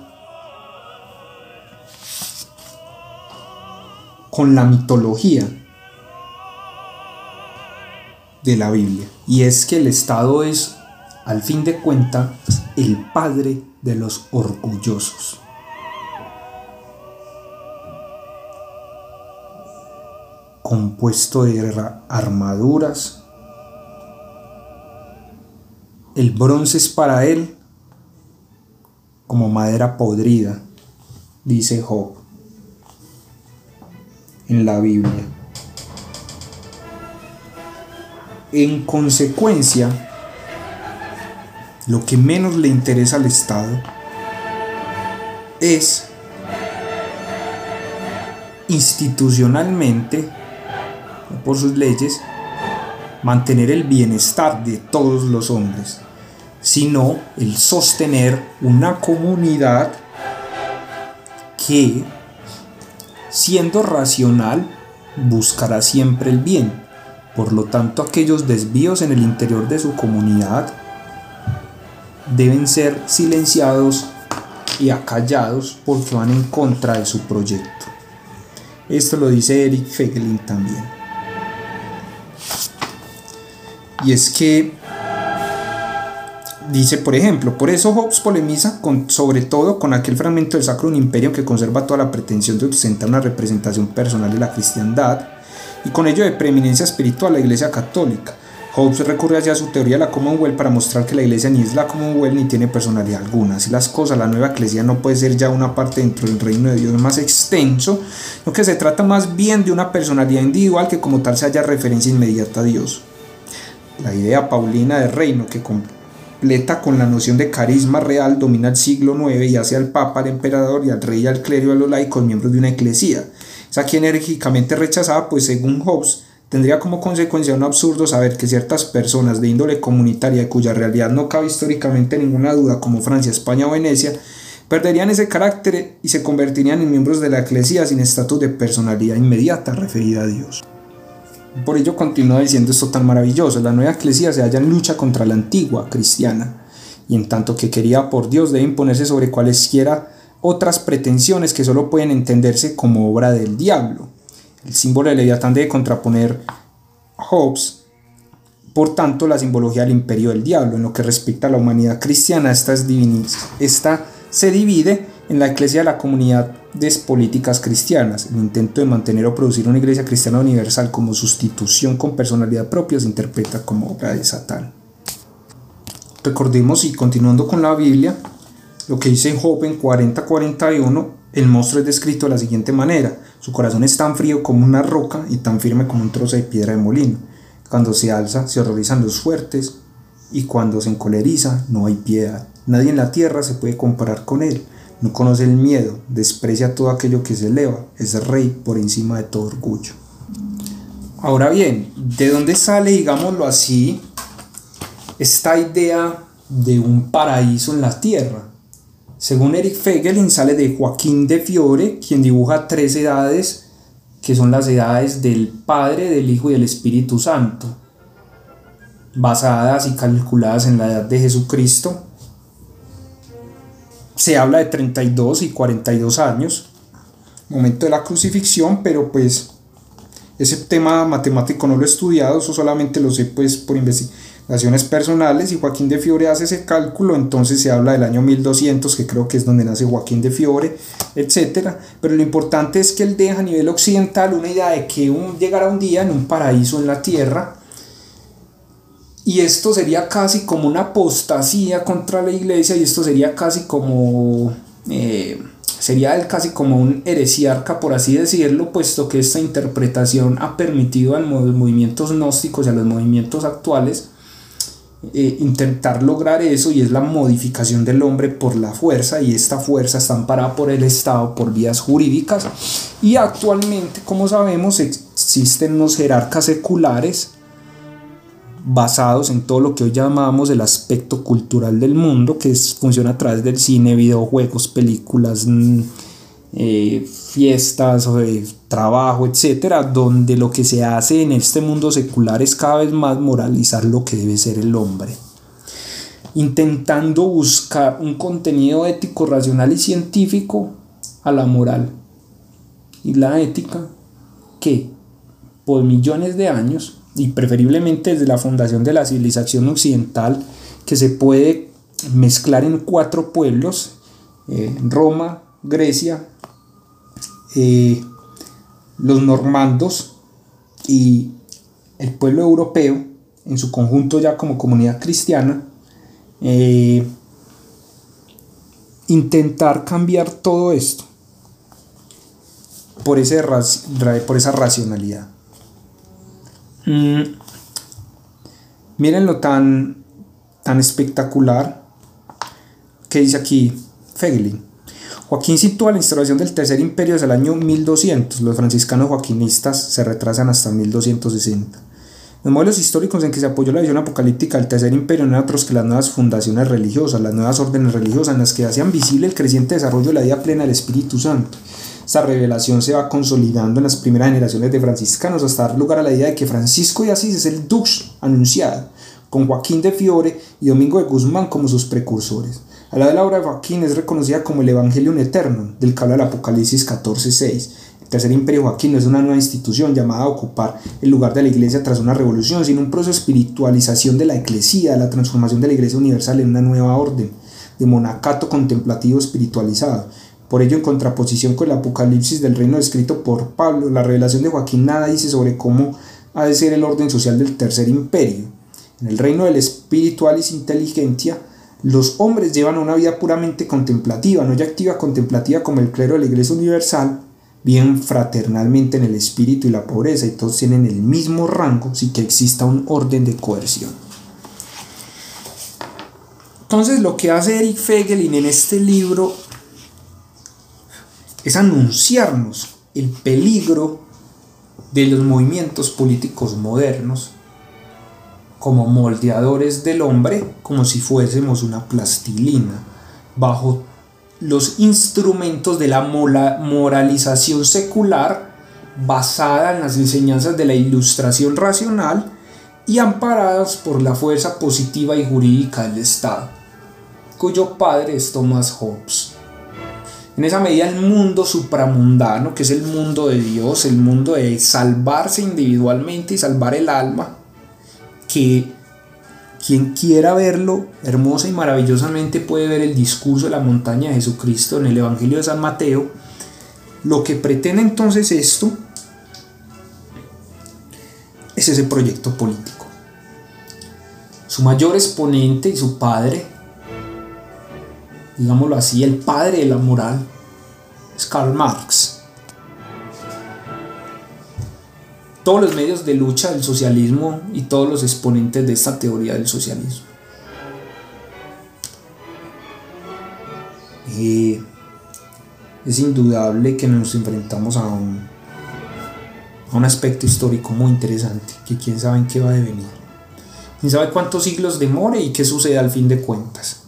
con la mitología de la Biblia. Y es que el Estado es, al fin de cuentas, el padre de los orgullosos. Compuesto de armaduras. El bronce es para él como madera podrida, dice Job en la Biblia. En consecuencia, lo que menos le interesa al Estado es institucionalmente, por sus leyes, mantener el bienestar de todos los hombres, sino el sostener una comunidad que, siendo racional, buscará siempre el bien por lo tanto, aquellos desvíos en el interior de su comunidad deben ser silenciados y acallados porque van en contra de su proyecto. Esto lo dice Eric Fegelin también. Y es que dice, por ejemplo, por eso Hobbes polemiza con, sobre todo con aquel fragmento del Sacro Imperio que conserva toda la pretensión de ostentar una representación personal de la cristiandad y con ello de preeminencia espiritual la Iglesia Católica. Hobbes recurre hacia su teoría de la Commonwealth para mostrar que la Iglesia ni es la Commonwealth ni tiene personalidad alguna. Así las cosas, la nueva Iglesia no puede ser ya una parte dentro del reino de Dios más extenso, lo que se trata más bien de una personalidad individual que como tal se haya referencia inmediata a Dios. La idea paulina de reino que completa con la noción de carisma real domina el siglo IX y hace al Papa, al emperador y al rey y al clero y a los laicos miembros de una iglesia es aquí enérgicamente rechazada, pues según Hobbes, tendría como consecuencia un absurdo saber que ciertas personas de índole comunitaria cuya realidad no cabe históricamente ninguna duda, como Francia, España o Venecia, perderían ese carácter y se convertirían en miembros de la Iglesia sin estatus de personalidad inmediata referida a Dios. Por ello continúa diciendo esto tan maravilloso, la nueva Iglesia se halla en lucha contra la antigua cristiana, y en tanto que quería por Dios debe imponerse sobre cualesquiera otras pretensiones que solo pueden entenderse como obra del diablo. El símbolo de Leviatán debe contraponer Hobbes, por tanto, la simbología del imperio del diablo. En lo que respecta a la humanidad cristiana, esta, es esta se divide en la iglesia de la comunidad de políticas cristianas. El intento de mantener o producir una iglesia cristiana universal como sustitución con personalidad propia se interpreta como obra de Satán. Recordemos y continuando con la Biblia, lo que dice Job en 40-41, el monstruo es descrito de la siguiente manera. Su corazón es tan frío como una roca y tan firme como un trozo de piedra de molino. Cuando se alza, se horrorizan los fuertes y cuando se encoleriza, no hay piedad. Nadie en la tierra se puede comparar con él. No conoce el miedo, desprecia todo aquello que se eleva, es rey por encima de todo orgullo. Ahora bien, ¿de dónde sale, digámoslo así, esta idea de un paraíso en la tierra? Según Eric Fegelin sale de Joaquín de Fiore, quien dibuja tres edades, que son las edades del Padre, del Hijo y del Espíritu Santo, basadas y calculadas en la edad de Jesucristo. Se habla de 32 y 42 años, momento de la crucifixión, pero pues ese tema matemático no lo he estudiado, eso solamente lo sé pues por investigaciones personales y Joaquín de Fiore hace ese cálculo, entonces se habla del año 1200, que creo que es donde nace Joaquín de Fiore, etc. Pero lo importante es que él deja a nivel occidental una idea de que un, llegará un día en un paraíso en la tierra, y esto sería casi como una apostasía contra la iglesia y esto sería casi como... Eh, sería él casi como un heresiarca, por así decirlo, puesto que esta interpretación ha permitido a los movimientos gnósticos y a los movimientos actuales eh, intentar lograr eso y es la modificación del hombre por la fuerza y esta fuerza está amparada por el Estado por vías jurídicas. Y actualmente como sabemos existen los jerarcas seculares basados en todo lo que hoy llamamos el aspecto cultural del mundo, que funciona a través del cine, videojuegos, películas, mm, eh, fiestas, trabajo, etcétera, donde lo que se hace en este mundo secular es cada vez más moralizar lo que debe ser el hombre, intentando buscar un contenido ético, racional y científico a la moral. Y la ética que por millones de años y preferiblemente desde la fundación de la civilización occidental, que se puede mezclar en cuatro pueblos, eh, Roma, Grecia, eh, los normandos y el pueblo europeo, en su conjunto ya como comunidad cristiana, eh, intentar cambiar todo esto por, por esa racionalidad. Mm. Miren lo tan, tan espectacular que dice aquí Feglin. Joaquín sitúa la instauración del Tercer Imperio desde el año 1200. Los franciscanos joaquinistas se retrasan hasta 1260. Los modelos históricos en que se apoyó la visión apocalíptica del Tercer Imperio no eran otros que las nuevas fundaciones religiosas, las nuevas órdenes religiosas en las que hacían visible el creciente desarrollo de la vida plena del Espíritu Santo esta revelación se va consolidando en las primeras generaciones de franciscanos hasta dar lugar a la idea de que Francisco de Asís es el Dux anunciado, con Joaquín de Fiore y Domingo de Guzmán como sus precursores. A la de la obra de Joaquín es reconocida como el Evangelium Eterno, del que habla el Apocalipsis 14.6. El Tercer Imperio Joaquín no es una nueva institución llamada a ocupar el lugar de la Iglesia tras una revolución, sino un proceso de espiritualización de la Iglesia, la transformación de la Iglesia universal en una nueva orden, de monacato contemplativo espiritualizado por ello, en contraposición con el Apocalipsis del reino descrito por Pablo, la revelación de Joaquín nada dice sobre cómo ha de ser el orden social del tercer imperio. En el reino del espiritualis inteligencia, los hombres llevan una vida puramente contemplativa, no ya activa contemplativa como el clero de la Iglesia Universal, viven fraternalmente en el espíritu y la pobreza y todos tienen el mismo rango sin que exista un orden de coerción. Entonces lo que hace Eric Fegelin en este libro es anunciarnos el peligro de los movimientos políticos modernos como moldeadores del hombre, como si fuésemos una plastilina, bajo los instrumentos de la moralización secular basada en las enseñanzas de la ilustración racional y amparadas por la fuerza positiva y jurídica del Estado, cuyo padre es Thomas Hobbes. En esa medida el mundo supramundano, que es el mundo de Dios, el mundo de salvarse individualmente y salvar el alma, que quien quiera verlo hermosa y maravillosamente puede ver el discurso de la montaña de Jesucristo en el Evangelio de San Mateo. Lo que pretende entonces esto es ese proyecto político. Su mayor exponente y su padre digámoslo así, el padre de la moral, es Karl Marx. Todos los medios de lucha del socialismo y todos los exponentes de esta teoría del socialismo. es indudable que nos enfrentamos a un, a un aspecto histórico muy interesante, que quién sabe en qué va a devenir. Quién sabe cuántos siglos demore y qué sucede al fin de cuentas.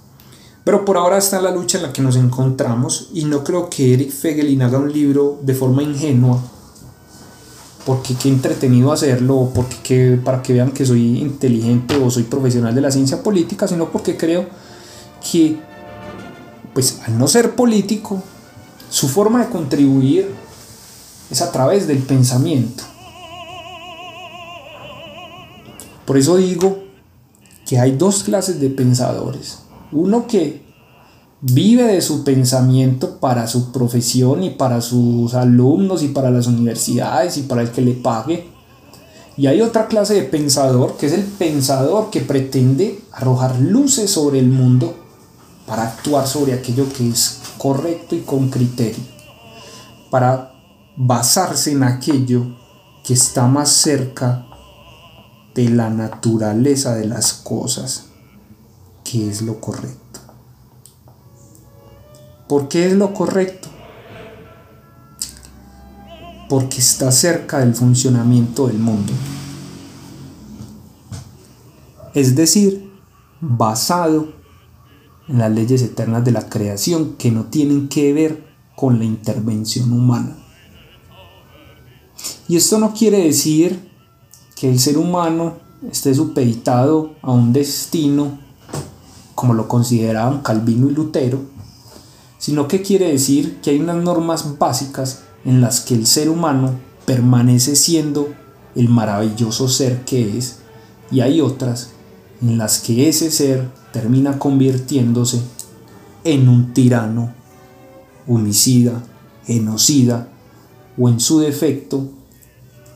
Pero por ahora está la lucha en la que nos encontramos y no creo que Eric Fegelin haga un libro de forma ingenua porque qué entretenido hacerlo, porque para que vean que soy inteligente o soy profesional de la ciencia política, sino porque creo que, pues al no ser político, su forma de contribuir es a través del pensamiento. Por eso digo que hay dos clases de pensadores. Uno que vive de su pensamiento para su profesión y para sus alumnos y para las universidades y para el que le pague. Y hay otra clase de pensador que es el pensador que pretende arrojar luces sobre el mundo para actuar sobre aquello que es correcto y con criterio, para basarse en aquello que está más cerca de la naturaleza de las cosas, que es lo correcto. ¿Por qué es lo correcto? Porque está cerca del funcionamiento del mundo. Es decir, basado en las leyes eternas de la creación que no tienen que ver con la intervención humana. Y esto no quiere decir que el ser humano esté supeditado a un destino como lo consideraban Calvino y Lutero, sino que quiere decir que hay unas normas básicas en las que el ser humano permanece siendo el maravilloso ser que es, y hay otras en las que ese ser termina convirtiéndose en un tirano, homicida, genocida o en su defecto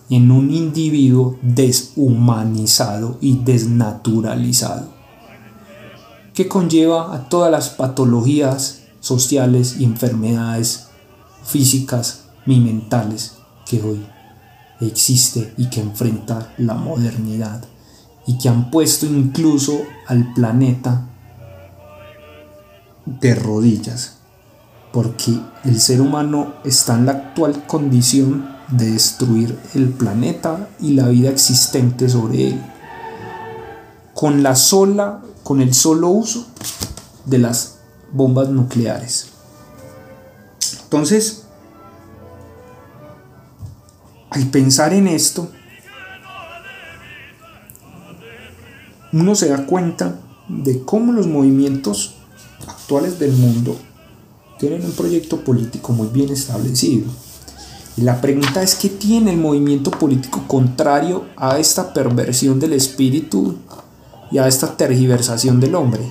en un individuo deshumanizado y desnaturalizado, que conlleva a todas las patologías sociales y enfermedades físicas y mentales que hoy existe y que enfrenta la modernidad y que han puesto incluso al planeta de rodillas porque el ser humano está en la actual condición de destruir el planeta y la vida existente sobre él con la sola con el solo uso de las bombas nucleares. Entonces, al pensar en esto, uno se da cuenta de cómo los movimientos actuales del mundo tienen un proyecto político muy bien establecido. Y la pregunta es qué tiene el movimiento político contrario a esta perversión del espíritu y a esta tergiversación del hombre.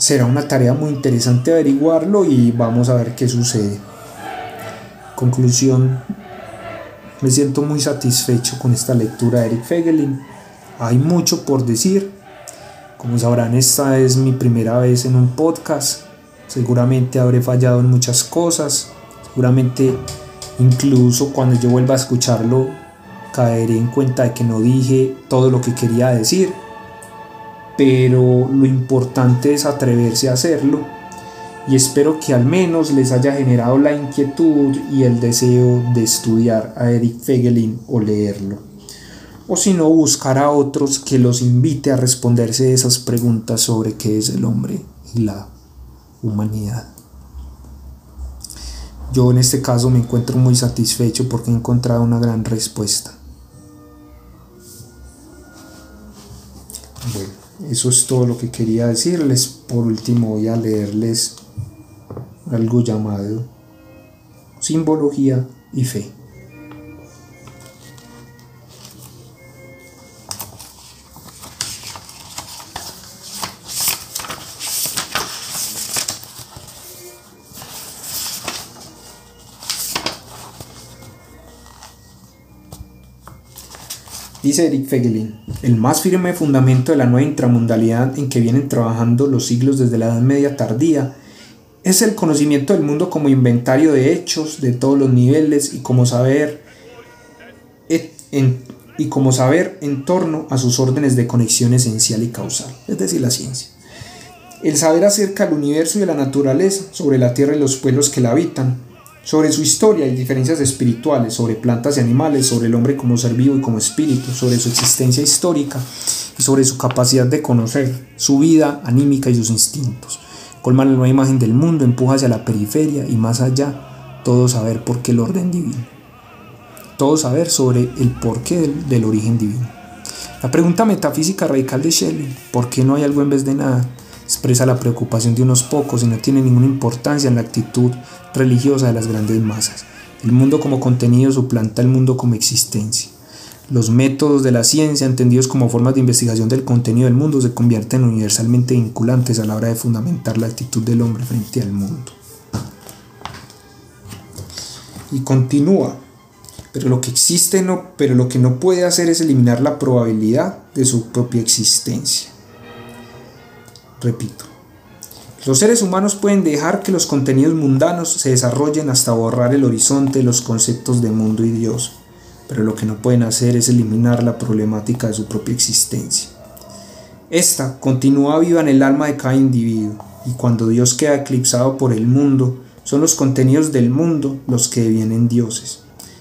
será una tarea muy interesante averiguarlo y vamos a ver qué sucede. Conclusión, me siento muy satisfecho con esta lectura de Eric Fegelin. Hay mucho por decir. Como sabrán, esta es mi primera vez en un podcast. Seguramente habré fallado en muchas cosas. Seguramente incluso cuando yo vuelva a escucharlo caeré en cuenta de que no dije todo lo que quería decir pero lo importante es atreverse a hacerlo y espero que al menos les haya generado la inquietud y el deseo de estudiar a Eric Fegelin o leerlo. O si no, buscar a otros que los invite a responderse esas preguntas sobre qué es el hombre y la humanidad. Yo en este caso me encuentro muy satisfecho porque he encontrado una gran respuesta. Eso es todo lo que quería decirles. Por último voy a leerles algo llamado simbología y fe. Dice Eric Fegelin, el más firme fundamento de la nueva intramundalidad en que vienen trabajando los siglos desde la Edad Media tardía es el conocimiento del mundo como inventario de hechos de todos los niveles y como saber en, y como saber en torno a sus órdenes de conexión esencial y causal, es decir, la ciencia. El saber acerca del universo y de la naturaleza, sobre la tierra y los pueblos que la habitan, sobre su historia y diferencias espirituales, sobre plantas y animales, sobre el hombre como ser vivo y como espíritu, sobre su existencia histórica y sobre su capacidad de conocer, su vida anímica y sus instintos. Colma la nueva imagen del mundo, empuja hacia la periferia y más allá, todo saber por qué el orden divino. Todo saber sobre el porqué del, del origen divino. La pregunta metafísica radical de Shelley, ¿por qué no hay algo en vez de nada? Expresa la preocupación de unos pocos y no tiene ninguna importancia en la actitud religiosa de las grandes masas. El mundo como contenido suplanta el mundo como existencia. Los métodos de la ciencia, entendidos como formas de investigación del contenido del mundo, se convierten universalmente vinculantes a la hora de fundamentar la actitud del hombre frente al mundo. Y continúa, pero lo que existe no, pero lo que no puede hacer es eliminar la probabilidad de su propia existencia. Repito, los seres humanos pueden dejar que los contenidos mundanos se desarrollen hasta borrar el horizonte de los conceptos de mundo y Dios, pero lo que no pueden hacer es eliminar la problemática de su propia existencia. Esta continúa viva en el alma de cada individuo, y cuando Dios queda eclipsado por el mundo, son los contenidos del mundo los que devienen dioses.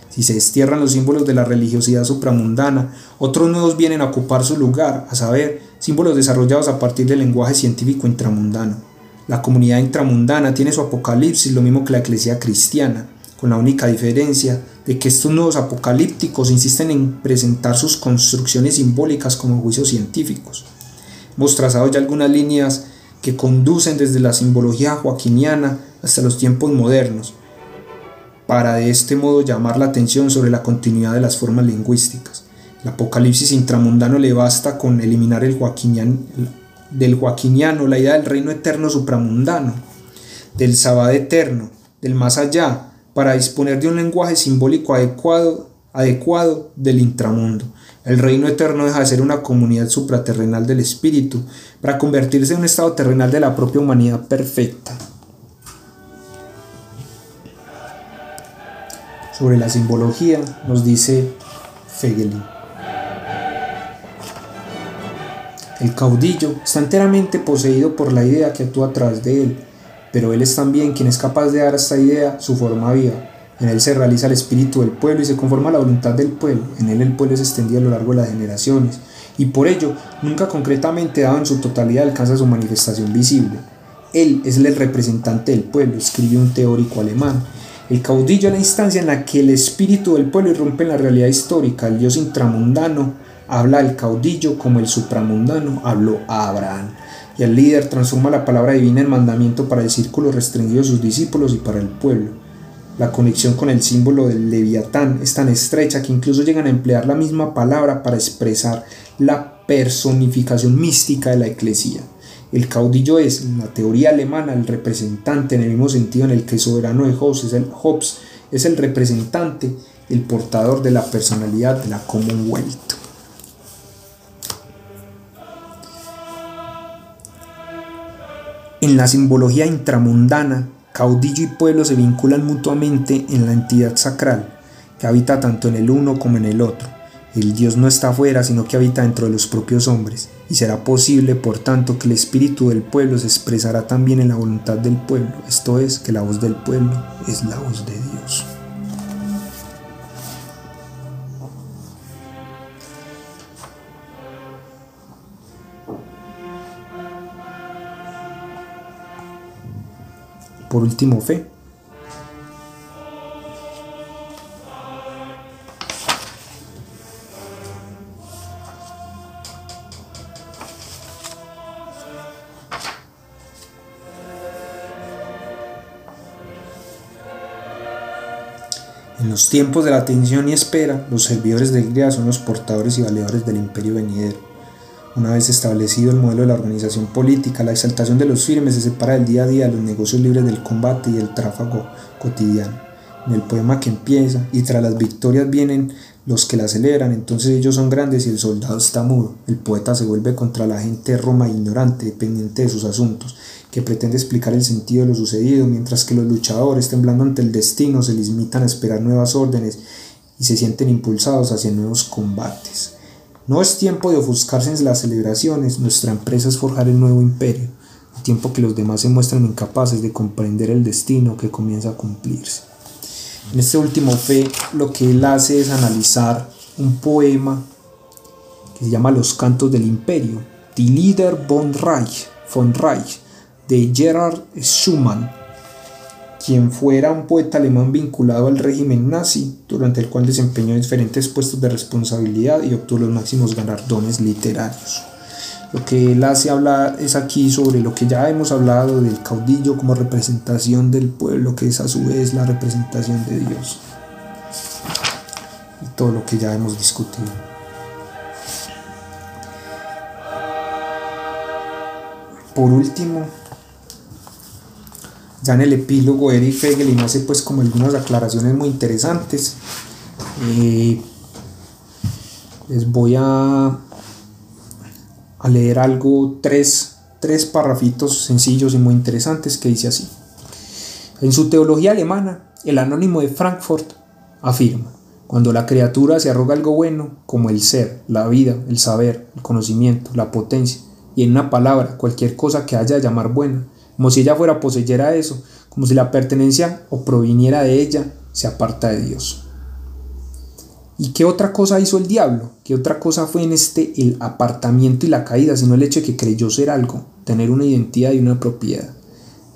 Si se destierran los símbolos de la religiosidad supramundana, otros nuevos vienen a ocupar su lugar, a saber, símbolos desarrollados a partir del lenguaje científico intramundano. La comunidad intramundana tiene su apocalipsis lo mismo que la iglesia cristiana, con la única diferencia de que estos nuevos apocalípticos insisten en presentar sus construcciones simbólicas como juicios científicos. Hemos trazado ya algunas líneas que conducen desde la simbología joaquiniana hasta los tiempos modernos, para de este modo llamar la atención sobre la continuidad de las formas lingüísticas. El apocalipsis intramundano le basta con eliminar el del joaquiniano la idea del reino eterno supramundano, del sabbat eterno, del más allá, para disponer de un lenguaje simbólico adecuado, adecuado del intramundo. El reino eterno deja de ser una comunidad supraterrenal del espíritu para convertirse en un estado terrenal de la propia humanidad perfecta. sobre la simbología nos dice Fegelin. El caudillo está enteramente poseído por la idea que actúa atrás de él, pero él es también quien es capaz de dar a esta idea su forma viva. En él se realiza el espíritu del pueblo y se conforma la voluntad del pueblo. En él el pueblo es extendido a lo largo de las generaciones y por ello nunca concretamente dado en su totalidad alcanza su manifestación visible. Él es el representante del pueblo, escribe un teórico alemán, el caudillo es la instancia en la que el espíritu del pueblo irrumpe en la realidad histórica. El dios intramundano habla al caudillo como el supramundano habló a Abraham. Y el líder transforma la palabra divina en mandamiento para el círculo restringido de sus discípulos y para el pueblo. La conexión con el símbolo del leviatán es tan estrecha que incluso llegan a emplear la misma palabra para expresar la personificación mística de la eclesía. El caudillo es, en la teoría alemana, el representante en el mismo sentido en el que el soberano de Hobbes es el, Hobbes, es el representante, el portador de la personalidad de la Commonwealth. En la simbología intramundana, caudillo y pueblo se vinculan mutuamente en la entidad sacral, que habita tanto en el uno como en el otro. El Dios no está afuera, sino que habita dentro de los propios hombres y será posible, por tanto, que el espíritu del pueblo se expresará también en la voluntad del pueblo, esto es, que la voz del pueblo es la voz de Dios. Por último, fe. En los tiempos de la atención y espera, los servidores de Iglesia son los portadores y valedores del imperio venidero. Una vez establecido el modelo de la organización política, la exaltación de los firmes se separa del día a día de los negocios libres del combate y el tráfago cotidiano. En el poema que empieza, y tras las victorias vienen los que la celebran, entonces ellos son grandes y el soldado está mudo. El poeta se vuelve contra la gente roma ignorante, dependiente de sus asuntos, que pretende explicar el sentido de lo sucedido, mientras que los luchadores, temblando ante el destino, se limitan a esperar nuevas órdenes y se sienten impulsados hacia nuevos combates. No es tiempo de ofuscarse en las celebraciones, nuestra empresa es forjar el nuevo imperio, el tiempo que los demás se muestran incapaces de comprender el destino que comienza a cumplirse. En este último fe, lo que él hace es analizar un poema que se llama Los Cantos del Imperio, Die Lieder von Reich, von Reich de Gerhard Schumann, quien fuera un poeta alemán vinculado al régimen nazi, durante el cual desempeñó diferentes puestos de responsabilidad y obtuvo los máximos galardones literarios. Lo que él hace hablar es aquí sobre lo que ya hemos hablado del caudillo como representación del pueblo, que es a su vez la representación de Dios. Y todo lo que ya hemos discutido. Por último, ya en el epílogo Eric Fegelin hace pues como algunas aclaraciones muy interesantes. Eh, les voy a a leer algo, tres, tres parrafitos sencillos y muy interesantes que dice así. En su teología alemana, el anónimo de Frankfurt afirma, cuando la criatura se arroga algo bueno, como el ser, la vida, el saber, el conocimiento, la potencia, y en una palabra, cualquier cosa que haya de llamar buena, como si ella fuera poseyera eso, como si la pertenencia o proviniera de ella, se aparta de Dios. ¿Y qué otra cosa hizo el diablo? ¿Qué otra cosa fue en este el apartamiento y la caída, sino el hecho de que creyó ser algo, tener una identidad y una propiedad?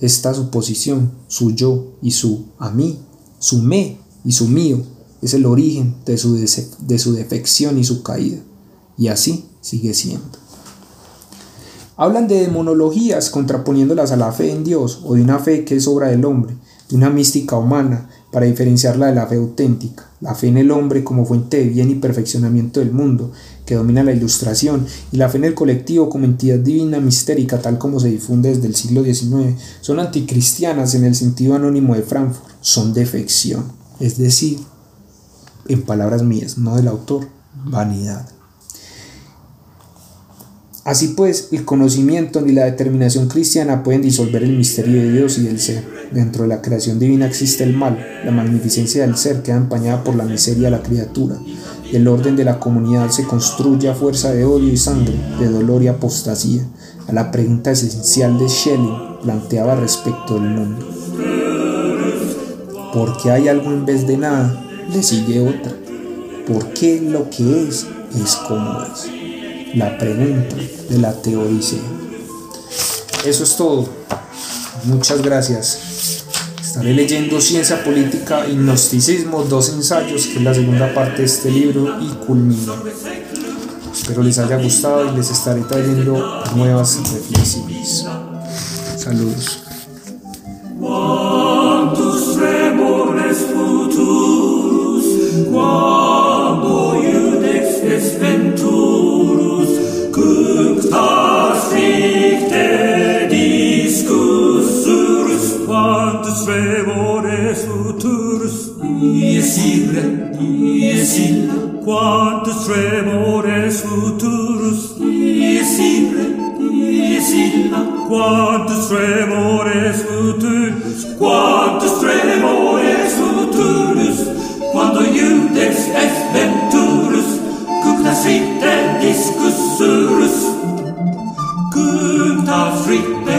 Esta suposición, su yo y su a mí, su me y su mío, es el origen de su, de su defección y su caída. Y así sigue siendo. Hablan de demonologías contraponiéndolas a la fe en Dios o de una fe que es obra del hombre, de una mística humana para diferenciarla de la fe auténtica, la fe en el hombre como fuente de bien y perfeccionamiento del mundo, que domina la ilustración, y la fe en el colectivo como entidad divina mistérica tal como se difunde desde el siglo XIX, son anticristianas en el sentido anónimo de Frankfurt, son defección, es decir, en palabras mías, no del autor, vanidad. Así pues, el conocimiento ni la determinación cristiana pueden disolver el misterio de Dios y del ser. Dentro de la creación divina existe el mal, la magnificencia del ser queda empañada por la miseria de la criatura. El orden de la comunidad se construye a fuerza de odio y sangre, de dolor y apostasía. A la pregunta esencial de Schelling planteaba respecto del mundo. ¿Por qué hay algo en vez de nada? Le sigue otra. ¿Por qué lo que es es como es? La pregunta de la teodicea. Eso es todo. Muchas gracias. Estaré leyendo Ciencia Política y Gnosticismo, dos ensayos, que es la segunda parte de este libro, y culmino. Espero les haya gustado y les estaré trayendo nuevas reflexiones. Saludos. Isire, Isilla, quantus tremores futurus, Isire, Isilla, quantus tremores futurus, quantus tremores futurus, quando iudex est venturus, cucta frite discussurus, cucta frite,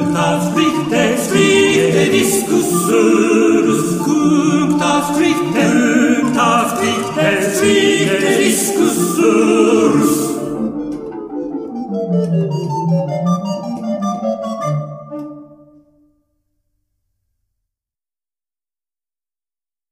cucta frite, frite discussurus,